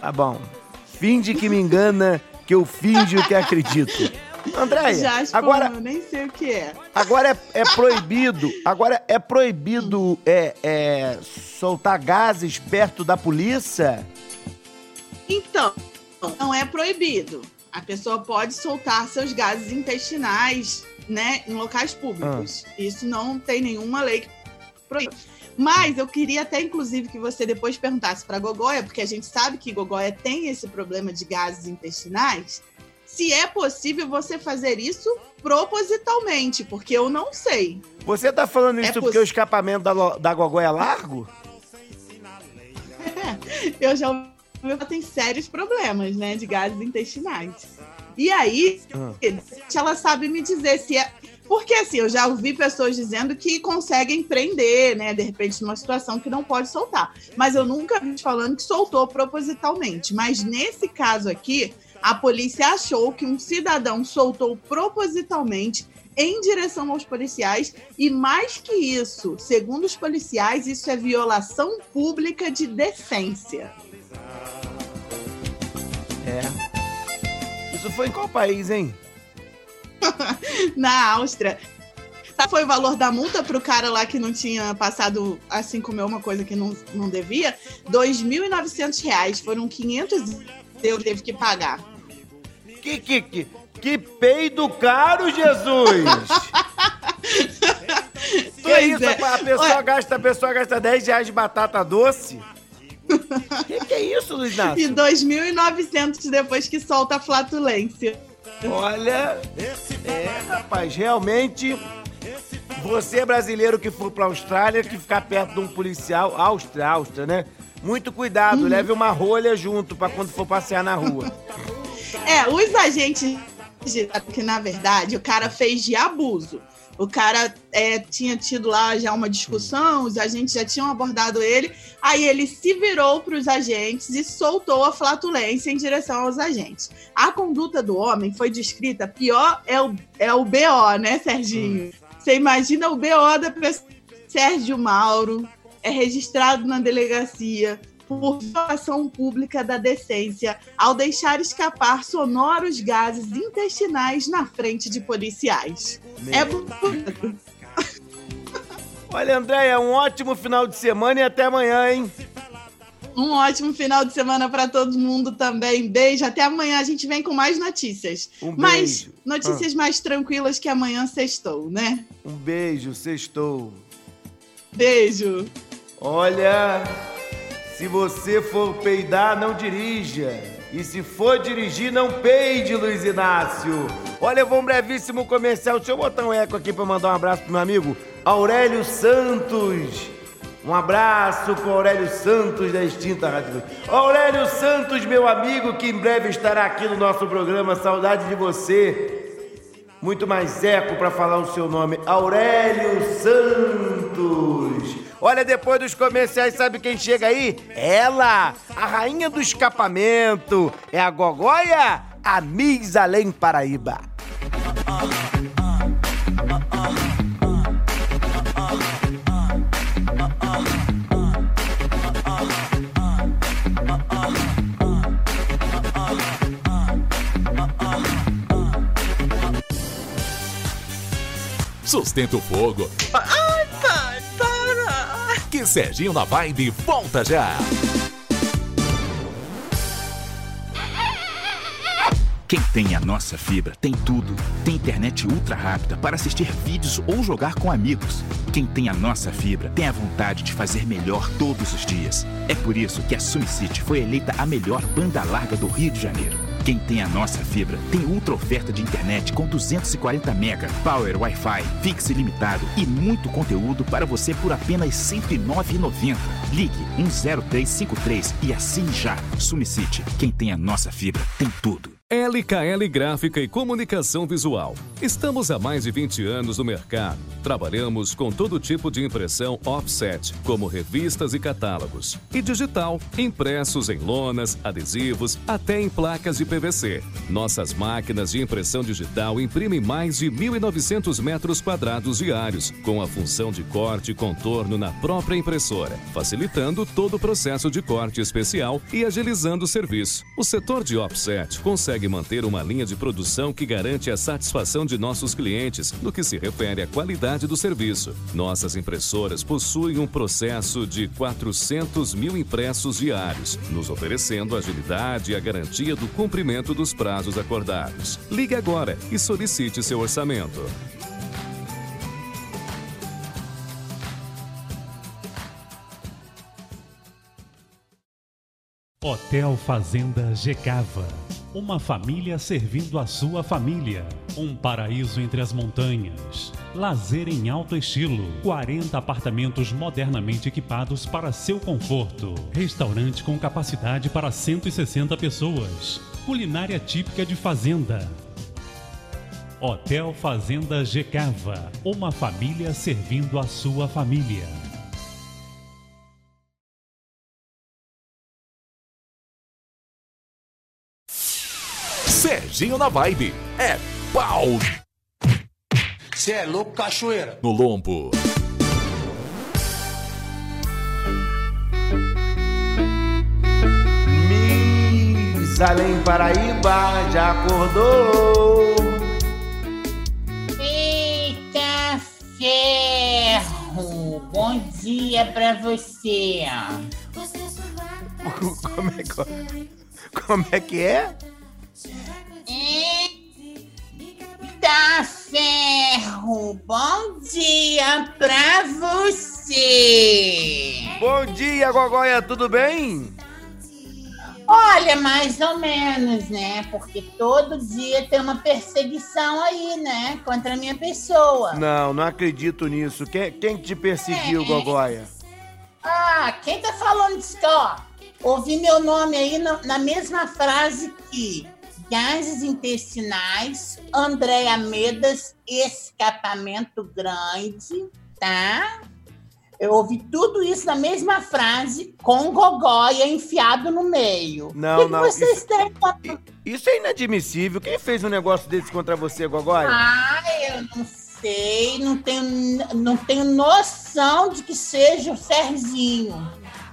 Tá bom. Finge que me engana, que eu finjo que acredito. [LAUGHS] Andréia, Jasper, agora, eu nem sei o que é. agora é, é proibido, agora é proibido é, é, soltar gases perto da polícia? Então, não é proibido. A pessoa pode soltar seus gases intestinais, né, em locais públicos. Isso não tem nenhuma lei que proíbe. Mas eu queria até, inclusive, que você depois perguntasse para Gogóia, porque a gente sabe que Gogóia tem esse problema de gases intestinais. Se é possível você fazer isso propositalmente, porque eu não sei. Você tá falando É isso poss- porque o escapamento da, da Gogó é largo? [LAUGHS] eu já ouvi que ela tem sérios problemas, né, de gases intestinais. E aí, Ah. ela sabe me dizer se é. Porque assim, eu já ouvi pessoas dizendo que conseguem prender, né, de repente, numa situação que não pode soltar. Mas eu nunca vi falando que soltou propositalmente. Mas nesse caso aqui, a polícia achou que um cidadão soltou propositalmente em direção aos policiais e mais que isso, segundo os policiais, isso é violação pública de decência. É. Isso foi em qual país, hein? [LAUGHS] Na Áustria. Sabe Foi o valor da multa pro cara lá que não tinha passado, assim, comeu uma coisa que não, não devia? 2.900 reais. Foram 500 euros que teve que pagar. Que, que, que, que peido caro, Jesus! [LAUGHS] que Pois isso, é. a pessoa, gasta, a pessoa gasta 10 reais de batata doce? que que é isso, Luiz E Inácio? 2.900 depois que solta a flatulência. Olha, é, rapaz, realmente, você brasileiro que for pra Austrália, que ficar perto de um policial, Áustria, Áustria, né? Muito cuidado, leve uma rolha junto pra quando for passear na rua. É, os agentes de- que na verdade o cara fez de abuso. O cara é, tinha tido lá já uma discussão, os agentes já tinham abordado ele, aí ele se virou para os agentes e soltou a flatulência em direção aos agentes. A conduta do homem foi descrita, pior é o, é o BO, né, Serginho? Você imagina o BO da pessoa. Sérgio Mauro é registrado na delegacia por violação pública da decência ao deixar escapar sonoros gases intestinais na frente de policiais. É bonito. [LAUGHS] Olha, Andréia, um ótimo final de semana e até amanhã, hein? Um ótimo final de semana para todo mundo também. Beijo. Até amanhã a gente vem com mais notícias. Um Mas beijo. notícias mais tranquilas que amanhã sextou, né? Um beijo, sextou. Beijo. Olha, se você for peidar, não dirija. E se for dirigir, não peide, Luiz Inácio. Olha, eu vou um brevíssimo comercial. Deixa eu botar um eco aqui para mandar um abraço pro meu amigo Aurélio Santos. Um abraço pro Aurélio Santos da extinta Rádio. Aurélio Santos, meu amigo, que em breve estará aqui no nosso programa. Saudade de você. Muito mais eco para falar o seu nome. Aurélio Santos. Olha, depois dos comerciais, sabe quem chega aí? Ela, a rainha do escapamento. É a Gogóia, a Miss Além Paraíba. Sustenta o fogo. Pai, Serginho na Vibe volta já. Quem tem a nossa fibra tem tudo. Tem internet ultra rápida para assistir vídeos ou jogar com amigos. Quem tem a nossa fibra tem a vontade de fazer melhor todos os dias. É por isso que a SumCity foi eleita a melhor banda larga do Rio de Janeiro. Quem tem a nossa fibra tem ultra oferta de internet com 240 mega, power Wi-Fi, fixo ilimitado e muito conteúdo para você por apenas R$ 109,90. Ligue 10353 e assine já. SumCity, quem tem a nossa fibra tem tudo. LKL Gráfica e Comunicação Visual. Estamos há mais de 20 anos no mercado. Trabalhamos com todo tipo de impressão offset, como revistas e catálogos, e digital, impressos em lonas, adesivos, até em placas de PVC. Nossas máquinas de impressão digital imprimem mais de 1.900 metros quadrados diários, com a função de corte e contorno na própria impressora, facilitando todo o processo de corte especial e agilizando o serviço. O setor de offset consegue manter uma linha de produção que garante a satisfação de nossos clientes no que se refere à qualidade do serviço. Nossas impressoras possuem um processo de 400 mil impressos diários, nos oferecendo agilidade e a garantia do cumprimento dos prazos acordados. Ligue agora e solicite seu orçamento. Hotel Fazenda Gecava. Uma família servindo a sua família. Um paraíso entre as montanhas. Lazer em alto estilo. 40 apartamentos modernamente equipados para seu conforto. Restaurante com capacidade para 160 pessoas. Culinária típica de fazenda. Hotel Fazenda Gecava. Uma família servindo a sua família. Serginho na Vibe. É pau Você é louco, cachoeira. no lombo. Miss Além Paraíba já acordou. Eita ferro! Bom dia pra você. Como é que, como é, que é? Eita ferro! Bom dia pra você. Bom dia, Gogóia, tudo bem? Olha, mais ou menos, né? Porque todo dia tem uma perseguição aí, né? Contra a minha pessoa. Não, não acredito nisso. Quem, quem te perseguiu, É. Gogóia? Ah, quem tá falando disso, aqui, ó? Ouvi meu nome aí na, na mesma frase que gases intestinais, Andréa Medas, escapamento grande, tá? Eu ouvi tudo isso na mesma frase, com gogóia enfiado no meio. Não, que que não, vocês isso- têm contra... Isso é inadmissível. Quem fez um negócio desse contra você, Gogóia? Ah, eu não sei, não tenho, não tenho noção de que seja o Serginho.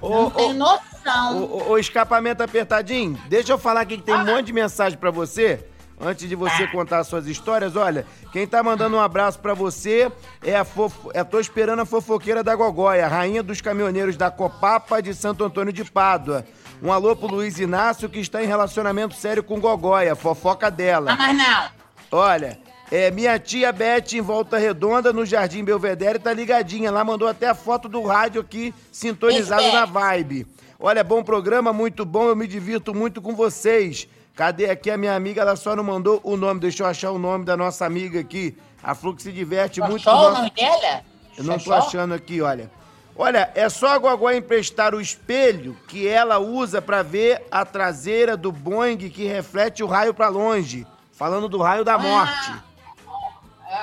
Não Ô, tenho ô, noção. Ô, escapamento apertadinho, deixa eu falar aqui que tem um monte de mensagem pra você. Antes de você contar suas histórias, olha, quem tá mandando um abraço pra você é a fofo... é, tô esperando a fofoqueira da Gogóia, rainha dos caminhoneiros da Copapa de Santo Antônio de Pádua. Um alô pro Luiz Inácio que está em relacionamento sério com Gogóia, fofoca dela. Ah, mas não. Olha, é, minha tia Beth em Volta Redonda, no Jardim Belvedere, tá ligadinha. Ela mandou até a foto do rádio aqui, sintonizado na vibe. Olha, bom programa, muito bom, eu me divirto muito com vocês. Cadê aqui a minha amiga? Ela só não mandou o nome, deixa eu achar o nome da nossa amiga aqui. A Flu que se diverte muito Achou o nosso... nome dela? Eu não tô Xoxó? achando aqui, olha. Olha, é só a Gogó emprestar o espelho que ela usa pra ver a traseira do Boeing que reflete o raio pra longe. Falando do raio da morte.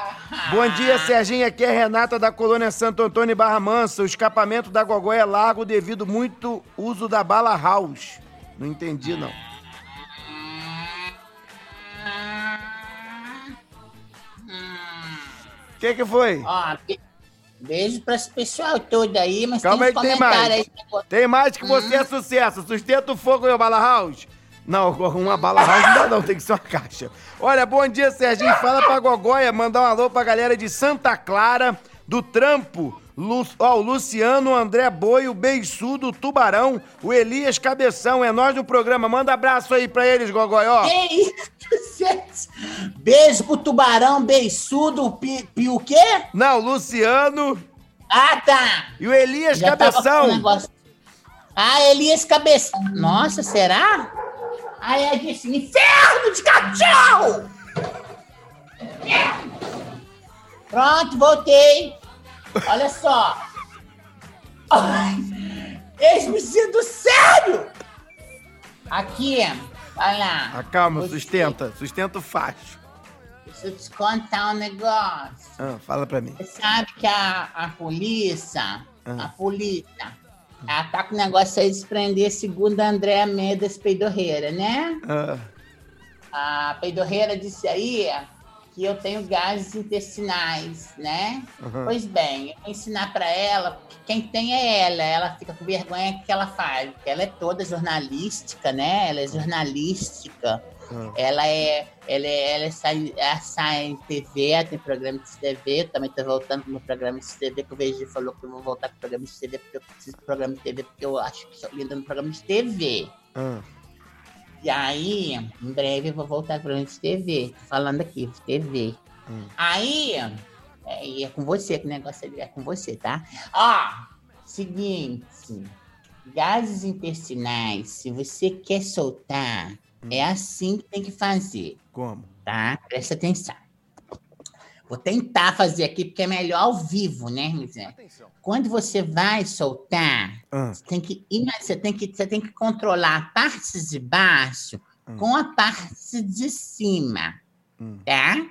[LAUGHS] Bom dia, Serginho. Aqui é Renata da colônia Santo Antônio e Barra Mansa. O escapamento da Gogó é largo devido muito uso da bala house. Não entendi, não. O que que foi? Ó, be- beijo pra esse pessoal todo aí, mas Calma aí tem uns tem mais. aí. Tem mais que você é sucesso. Sustenta o fogo, meu bala house. Não, uma bala house não dá não, tem que ser uma caixa. Olha, bom dia, Serginho. Fala pra Gogóia, mandar um alô pra galera de Santa Clara, do Trampo, Lu, ó, o Luciano, o André Boi, o Beiçudo, o Tubarão, o Elias Cabeção. É nós no programa. Manda abraço aí pra eles, Gogói, ó. Que isso, gente? Beijo pro tubarão, beiçudo, pi, pi o quê? Não, Luciano. Ah, tá. E o Elias Já Cabeção. um. Ah, Elias Cabeção. Nossa, será? Aí é disse, inferno de cachorro! Pronto, voltei. Olha só. [LAUGHS] Ai, Eis-me sendo sério! Aqui, vai lá. Ah, calma, sustenta. Sustenta o facho. Deixa eu te contar um negócio. Ah, fala pra mim. Você sabe que a, a polícia, Ah. a polícia, ela tá com o negócio aí de prender segundo a Andréa Mendes Peidorreira, né? Ah, A Peidorreira disse aí que eu tenho gases intestinais, né? Uhum. Pois bem, eu vou ensinar pra ela, que quem tem é ela, ela fica com vergonha que ela faz, porque ela é toda jornalística, né? Ela é jornalística. Ah. Ela é, ela é, ela sai, ela sai em TV, ela tem programa de TV, também tô voltando pro meu programa de TV, que o VG falou que eu vou voltar com o programa de TV, porque eu preciso do programa de TV, porque eu acho que sou linda no programa de TV. ah. E aí, em breve eu vou voltar com o programa de TV, tô falando aqui, de TV. Hum. Aí, é, é com você que o negócio é, é com você, tá? Ó, seguinte, gases intestinais, se você quer soltar, é assim que tem que fazer Como? tá? Presta atenção. Vou tentar fazer aqui porque é melhor ao vivo, né, Rizé? Quando você vai soltar, Ah. você tem que você tem que você tem que controlar a parte de baixo com a parte de cima, Hum. tá?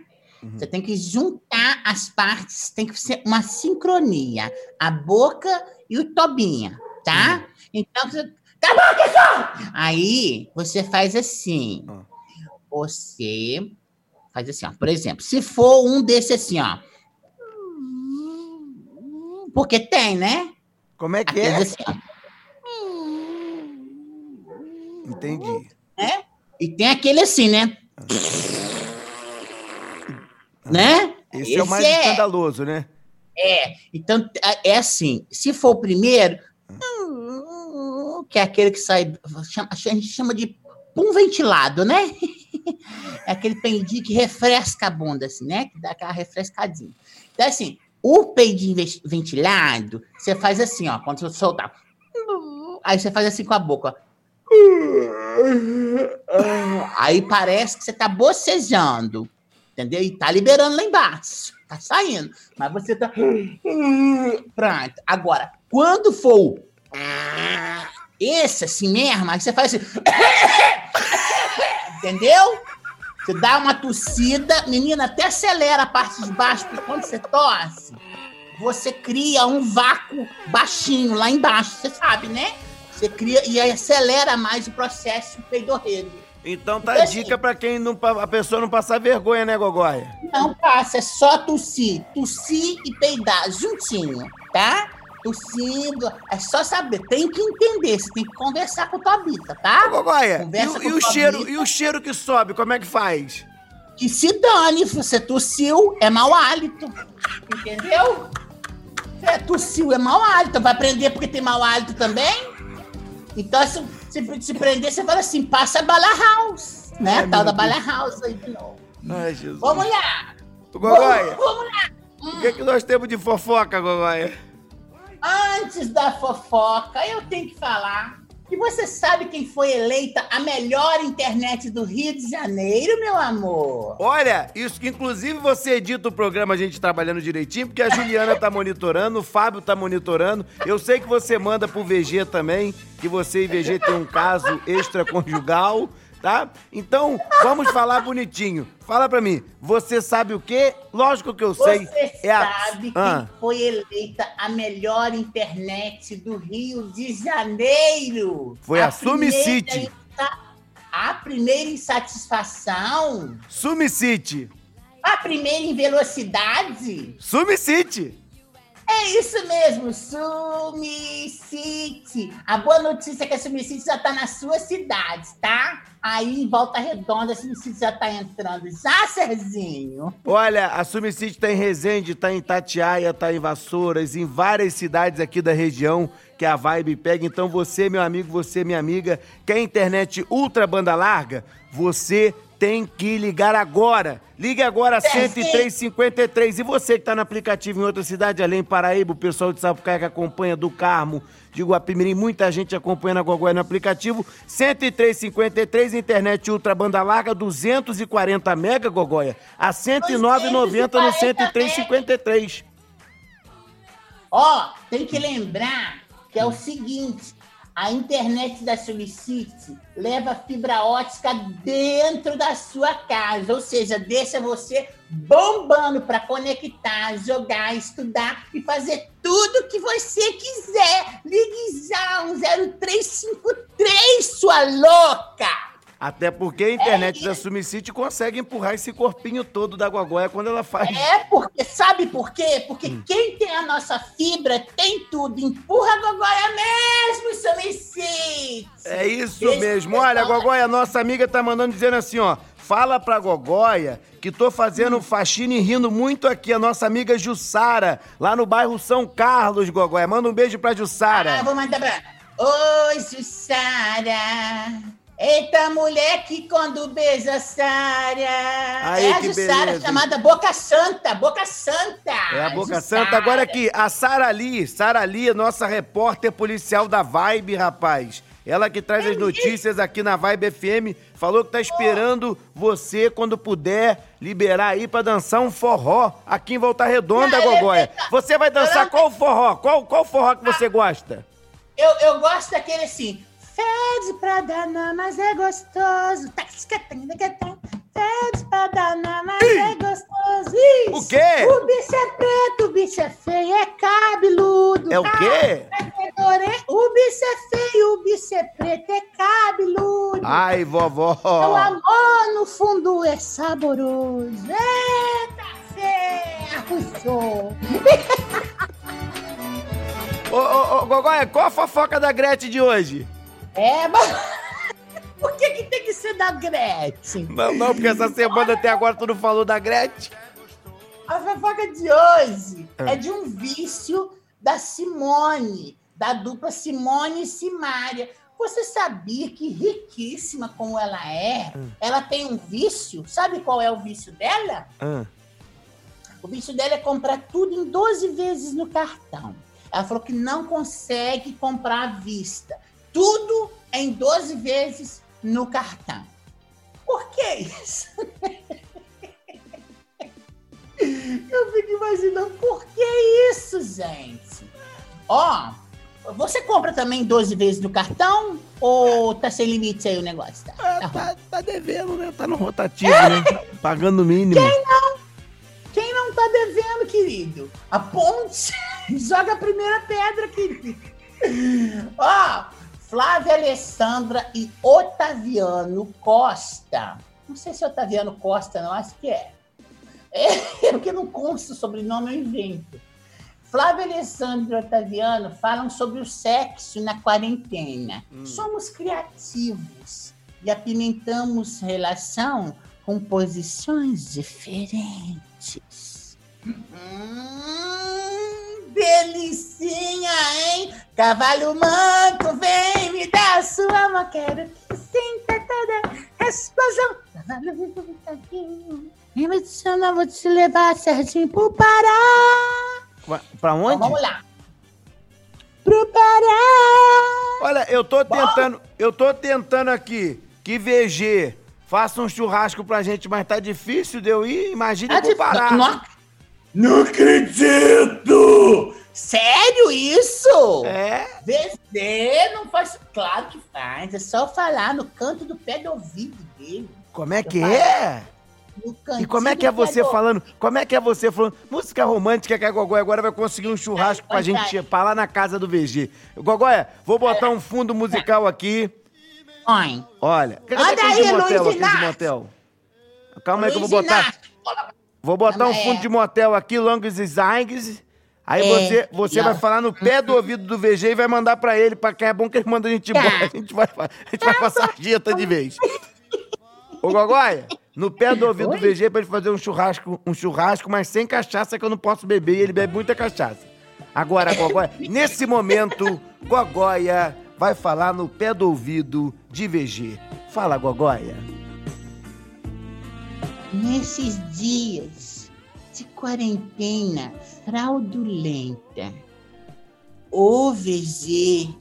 Você tem que juntar as partes, tem que ser uma sincronia, a boca e o tobinha, tá? Então você Tá bom, pessoal! Aí você faz assim. Você faz assim, ó. Por exemplo, se for um desse assim, ó. Porque tem, né? Como é que Aqueles é? assim, ó. Entendi. né? E tem aquele assim, né? Né? Esse, é o mais escandaloso, né? É, então é assim, se for o primeiro, que é aquele que sai, a gente chama de pum ventilado, né? [LAUGHS] É aquele peidinho que refresca a bunda, assim, né? Que dá aquela refrescadinha. Então, assim, o peidinho ve- ventilado, você faz assim, ó, quando você soltar. Aí você faz assim com a boca. Aí parece que você tá bocejando, entendeu? E tá liberando lá embaixo, tá saindo. Mas você tá. Pronto. Agora, quando for esse assim mesmo, aí você faz assim. [LAUGHS] Entendeu? Você dá uma tossida, menina, até acelera a parte de baixo, porque quando você tosse, você cria um vácuo baixinho lá embaixo, você sabe, né? Você cria e aí acelera mais o processo peidorreiro. Então tá a dica pra quem não, a pessoa não passar vergonha, né, Gogóia? Não passa, é só tossir. Tossir e peidar juntinho, tá? Tossindo, é só saber, tem que entender, você tem que conversar com a tua bita, tá? Gogóia, e, Conversa o- com e o cheiro, bita. e o cheiro que sobe, como é que faz? Que se dane, você tossiu, é mau hálito. Entendeu? É, tossiu é mau hálito. Vai prender porque tem mau hálito também? Então, se, se, se prender, você fala assim, passa a bala house. Né? Ai, A tal da bala house aí de novo. Ai, Jesus. Vamos lá! Gogóia, Vamos, vamos lá! o que, que nós temos de fofoca, Gogóia? Antes da fofoca, eu tenho que falar que você sabe quem foi eleita a melhor internet do Rio de Janeiro, meu amor? Olha, isso que inclusive você edita o programa a gente trabalhando direitinho, porque a Juliana tá monitorando, o Fábio tá monitorando. Eu sei que você manda pro VG também, que você e VG tem um caso extraconjugal, tá? Então, vamos falar bonitinho. Fala pra mim, você sabe o quê? Lógico que eu sei. Você é a- sabe Ah, foi eleita a melhor internet do Rio de Janeiro? Foi a Sumi primeira City. insa- A primeira em satisfação? Sumi City. A primeira em velocidade? Sumi City. É isso mesmo, Sumicite. A boa notícia é que a Sumicite já tá na sua cidade, tá? Aí em Volta Redonda a Sumicite já tá entrando. Já, Serginho? Olha, a Sumicite tá em Resende, tá em Tatiaia, tá em Vassouras, em várias cidades aqui da região que a vibe pega. Então você, meu amigo, você, minha amiga, quer internet ultra banda larga? Você tem que ligar agora. Ligue agora 10353. E você que está no aplicativo em outra cidade, além de Paraíba, o pessoal de Sapucaia que acompanha do Carmo, de Guapimirim, muita gente acompanhando a Gogóia no aplicativo. 10353, internet ultra banda larga, 240 mega, Gogóia, a 109,90 no 10353. Ó, tem que lembrar que é o seguinte: a internet da Solicite leva fibra ótica dentro da sua casa, ou seja, deixa você bombando para conectar, jogar, estudar e fazer tudo que você quiser. Ligue já um 0353, sua louca! Até porque a internet da Sumicity consegue empurrar esse corpinho todo da Guagóia quando ela faz. É, porque sabe por quê? Porque Hum. quem tem a nossa fibra tem tudo. Empurra a Gogóia mesmo, Sumicite! É isso mesmo. Olha, a Gogóia, nossa amiga tá mandando dizendo assim, ó. Fala pra Gogóia que tô fazendo faxina e rindo muito aqui. A nossa amiga Jussara, lá no bairro São Carlos, Gogóia. Manda um beijo pra Jussara. Ah, vou mandar pra. Oi, Jussara! Eita, mulher que quando beija Sara! É a Jussara, chamada Boca Santa, Boca Santa! É a Boca Jussara. Santa. Agora aqui, a Sara Lee. Sara Lee, nossa repórter policial da Vibe, rapaz. Ela que traz as notícias aqui na Vibe FM. Falou que tá esperando você, quando puder, liberar aí pra dançar um forró aqui em Volta Redonda, Gogóia. Você vai dançar qual forró? Qual, qual forró que você gosta? Eu, eu gosto daquele assim. Fede pra danar, mas é gostoso. Tá, Fede pra danar, mas é gostoso. O quê? O bicho é preto, o bicho é feio, é cabeludo. É o quê? É O bicho é feio, o bicho é preto, é cabeludo. Ai, vovó. O amor no fundo é saboroso. Eita ferro! [LAUGHS] Ô, ô, ô, Gogóia, qual a fofoca da Gretchen de hoje? É, mas... [LAUGHS] Por que, que tem que ser da Gretchen? Não, não, porque essa semana até agora tu não falou da Gretchen. A fofoca de hoje Ah. é de um vício da Simone, da dupla Simone e Simária. Você sabia que riquíssima como ela é, ela tem um vício? Sabe qual é o vício dela? Ah. O vício dela é comprar tudo em 12 vezes no cartão. Ela falou que não consegue comprar à vista. Tudo em 12 vezes no cartão. Por que isso? [LAUGHS] Eu fico imaginando por que isso, gente. Ó, você compra também 12 vezes no cartão ou tá sem limite aí o negócio? Tá, tá, tá devendo, né? Tá no rotativo, né? Pagando o mínimo. Quem não? Quem não tá devendo, querido? A ponte [LAUGHS] joga a primeira pedra, querido. Ó, Flávia Alessandra e Otaviano Costa. Não sei se é Otaviano Costa, não, acho que é. [LAUGHS] É, porque não consta o sobrenome, eu invento. Flávia Alessandra e Otaviano falam sobre o sexo na quarentena. Somos criativos e apimentamos relação com posições diferentes. Hum, delicinha, hein? Cavalo manco, vem me dar sua mão. Quero que sinta toda a explosão. Cavalo manco, vem me chamar, vou te levar, Serginho, pro Pará. Pra- Pra onde? Então, vamos lá. Pro Pará. Olha, eu tô tentando, eu tô tentando aqui que VG faça um churrasco pra gente, mas tá difícil de eu ir. Imagina Tá pro Pará. difícil. Não- Não acredito! Sério isso? É? VZ não faz. Claro que faz. É só falar no canto do pé do ouvido dele. Como é que Eu é? No E cantinho como é que é você do- falando? Como é que é você falando? Música romântica que a Gogóia agora vai conseguir um churrasco pra gente pra lá na casa do VG. Gogóia, vou botar um fundo musical aqui. Oi. Olha. Aquele aí, Luiz motel? Calma aí que eu vou Luiz botar. Inácio. Vou botar um aí. fundo de motel aqui, Longos Zangs. Aí É, você, você não. vai falar no pé do ouvido do VG e vai mandar pra ele, pra que é bom que ele manda a gente embora. A gente vai, a gente vai pra sarjeta de vez. Ô, Gogóia, no pé do ouvido do VG pra ele fazer um churrasco, um churrasco, mas sem cachaça, que eu não posso beber e ele bebe muita cachaça. Agora, Gogóia, [LAUGHS] nesse momento, Gogóia vai falar no pé do ouvido de VG. Fala, Gogóia. Nesses dias de quarentena fraudulenta, o VG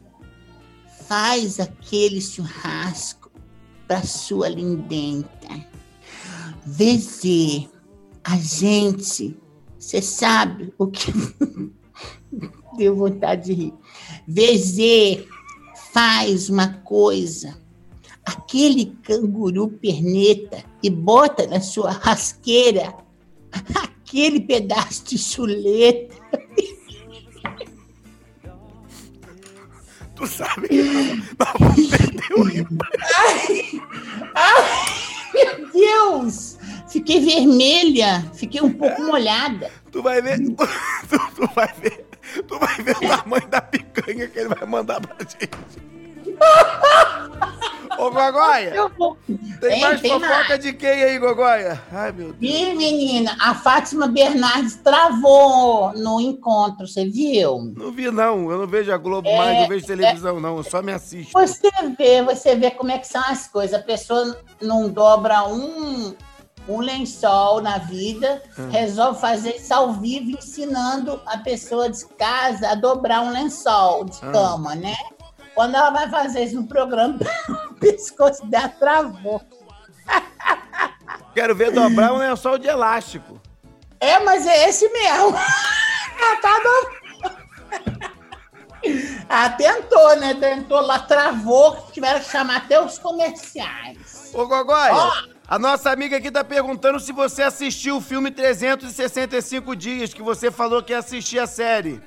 faz aquele churrasco para sua lindenta. VG, a gente, você sabe o que. [LAUGHS] Deu vontade de rir. VG faz uma coisa aquele canguru perneta e bota na sua rasqueira [LAUGHS] aquele pedaço de chuleta. Tu sabe que vamos perder o Ai, ai, meu Deus! Fiquei vermelha, fiquei um pouco molhada. Tu vai ver, tu, tu- tu vai ver, tu vai ver o tamanho da picanha que ele vai mandar pra gente. [LAUGHS] Ô, Gogóia, tem mais tem fofoca mais. de quem aí, Gogóia? Ai, meu Deus. E menina, a Fátima Bernardes travou no encontro, você viu? Não vi, não. Eu não vejo a Globo É, mais, não vejo televisão, não. Eu só me assisto. Você vê, você vê como é que são as coisas. A pessoa não dobra um, um lençol na vida, Hum. resolve fazer isso ao vivo, ensinando a pessoa de casa a dobrar um lençol de Hum. cama, né? Quando ela vai fazer isso no programa, [LAUGHS] o pescoço dela travou. Quero ver dobrar um lençol de elástico. É, mas é esse mesmo. [LAUGHS] Ela tá dobrando. [LAUGHS] Ah, tentou, né? Tentou lá, travou, tiveram que chamar até os comerciais. Ô, Gogóia, Ó. a nossa amiga aqui tá perguntando se você assistiu o filme 365 Dias, que você falou que ia assistir a série.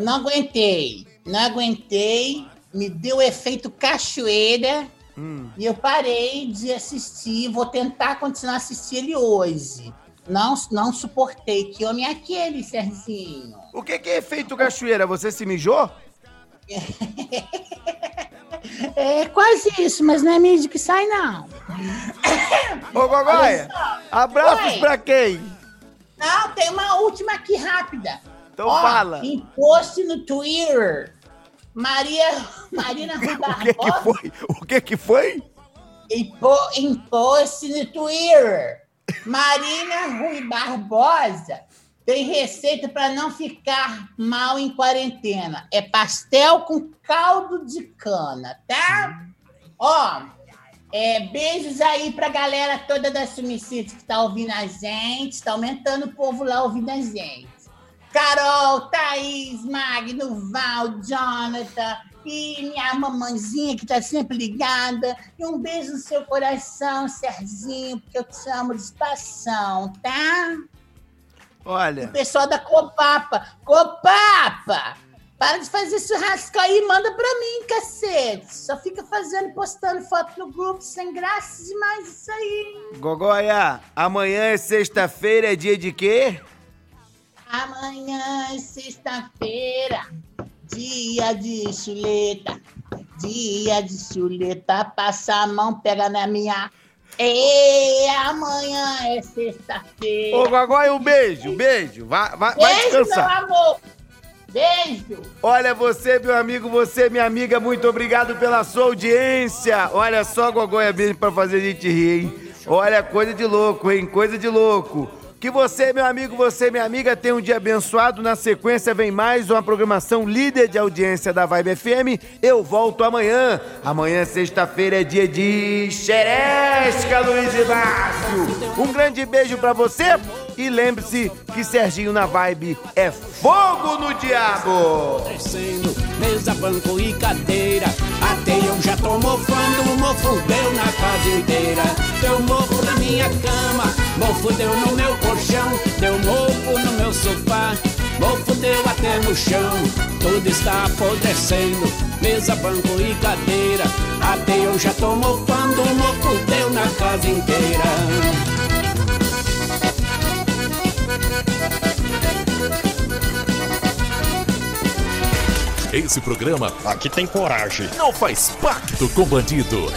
Não aguentei, não aguentei, me deu efeito cachoeira Hum. e eu parei de assistir. Vou tentar continuar a assistir ele hoje. Não, não suportei. Que homem é aquele, Serginho? O que, que é efeito cachoeira? Você se mijou? [LAUGHS] É quase isso, mas não é mídia que sai, não. Ô, só. abraços Oi. pra quem? Não, tem uma última aqui rápida. Então fala. Em post no Twitter. Maria, [LAUGHS] Marina Rui O que que Barbosa. foi? O que que foi? Post no Twitter. Marina Rui Barbosa tem receita para não ficar mal em quarentena. É pastel com caldo de cana, tá? Ó, é, beijos aí pra galera toda da Sumicity que tá ouvindo a gente. Tá aumentando o povo lá ouvindo a gente. Carol, Thaís, Magno, Val, Jonathan e minha mamãezinha que tá sempre ligada. E um beijo no seu coração, Serginho, porque eu te amo de espação, tá? O Olha, pessoal da Copapa. Copapa! Para de fazer churrasco aí e manda pra mim, cacete. Só fica fazendo, postando foto no grupo, sem graça demais isso aí. Gogóia, amanhã é sexta-feira, é dia de quê? Amanhã é sexta-feira, dia de chuleta. Dia de chuleta, passa a mão, pega na minha. E amanhã é sexta-feira. Ô, Gogóia, um beijo, beijo. Vai, vai, vai Beijo, meu descansar. amor. Beijo. Olha, você, meu amigo, você, minha amiga, muito obrigado pela sua audiência. Olha só, Gogóia, mesmo pra fazer a gente rir, hein? Olha, coisa de louco, hein? Coisa de louco. Que você, meu amigo, você, minha amiga, tenha um dia abençoado. Na sequência vem mais uma programação líder de audiência da Vibe FM. Eu volto amanhã. Amanhã, sexta-feira, é dia de xeresca, Luiz Inácio. Um grande beijo pra você e lembre-se que Serginho na Vibe é fogo no diabo. Mesa, banco e cadeira. Até eu já tô mofando, mofo deu na casa inteira. Deu mofo na minha cama, mofo deu no meu colchão, deu mofo no meu sofá, mofo deu até no chão. Tudo está apodrecendo, mesa, banco e cadeira. Até eu já tô mofando, o mofo deu na casa inteira. Esse programa aqui tem coragem. Não faz pacto com bandido.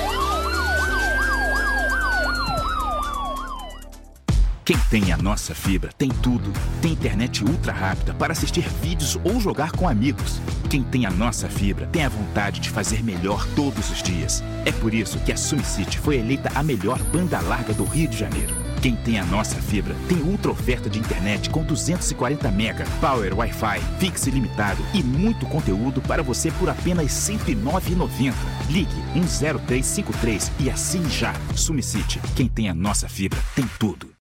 Quem tem a nossa fibra tem tudo. Tem internet ultra rápida para assistir vídeos ou jogar com amigos. Quem tem a nossa fibra tem a vontade de fazer melhor todos os dias. É por isso que a SumCity foi eleita a melhor banda larga do Rio de Janeiro. Quem tem a nossa fibra tem ultra oferta de internet com 240 mega, power Wi-Fi, fixe ilimitado e muito conteúdo para você por apenas R$ 109,90. Ligue 10353 e assine já. SumCity. Quem tem a nossa fibra tem tudo.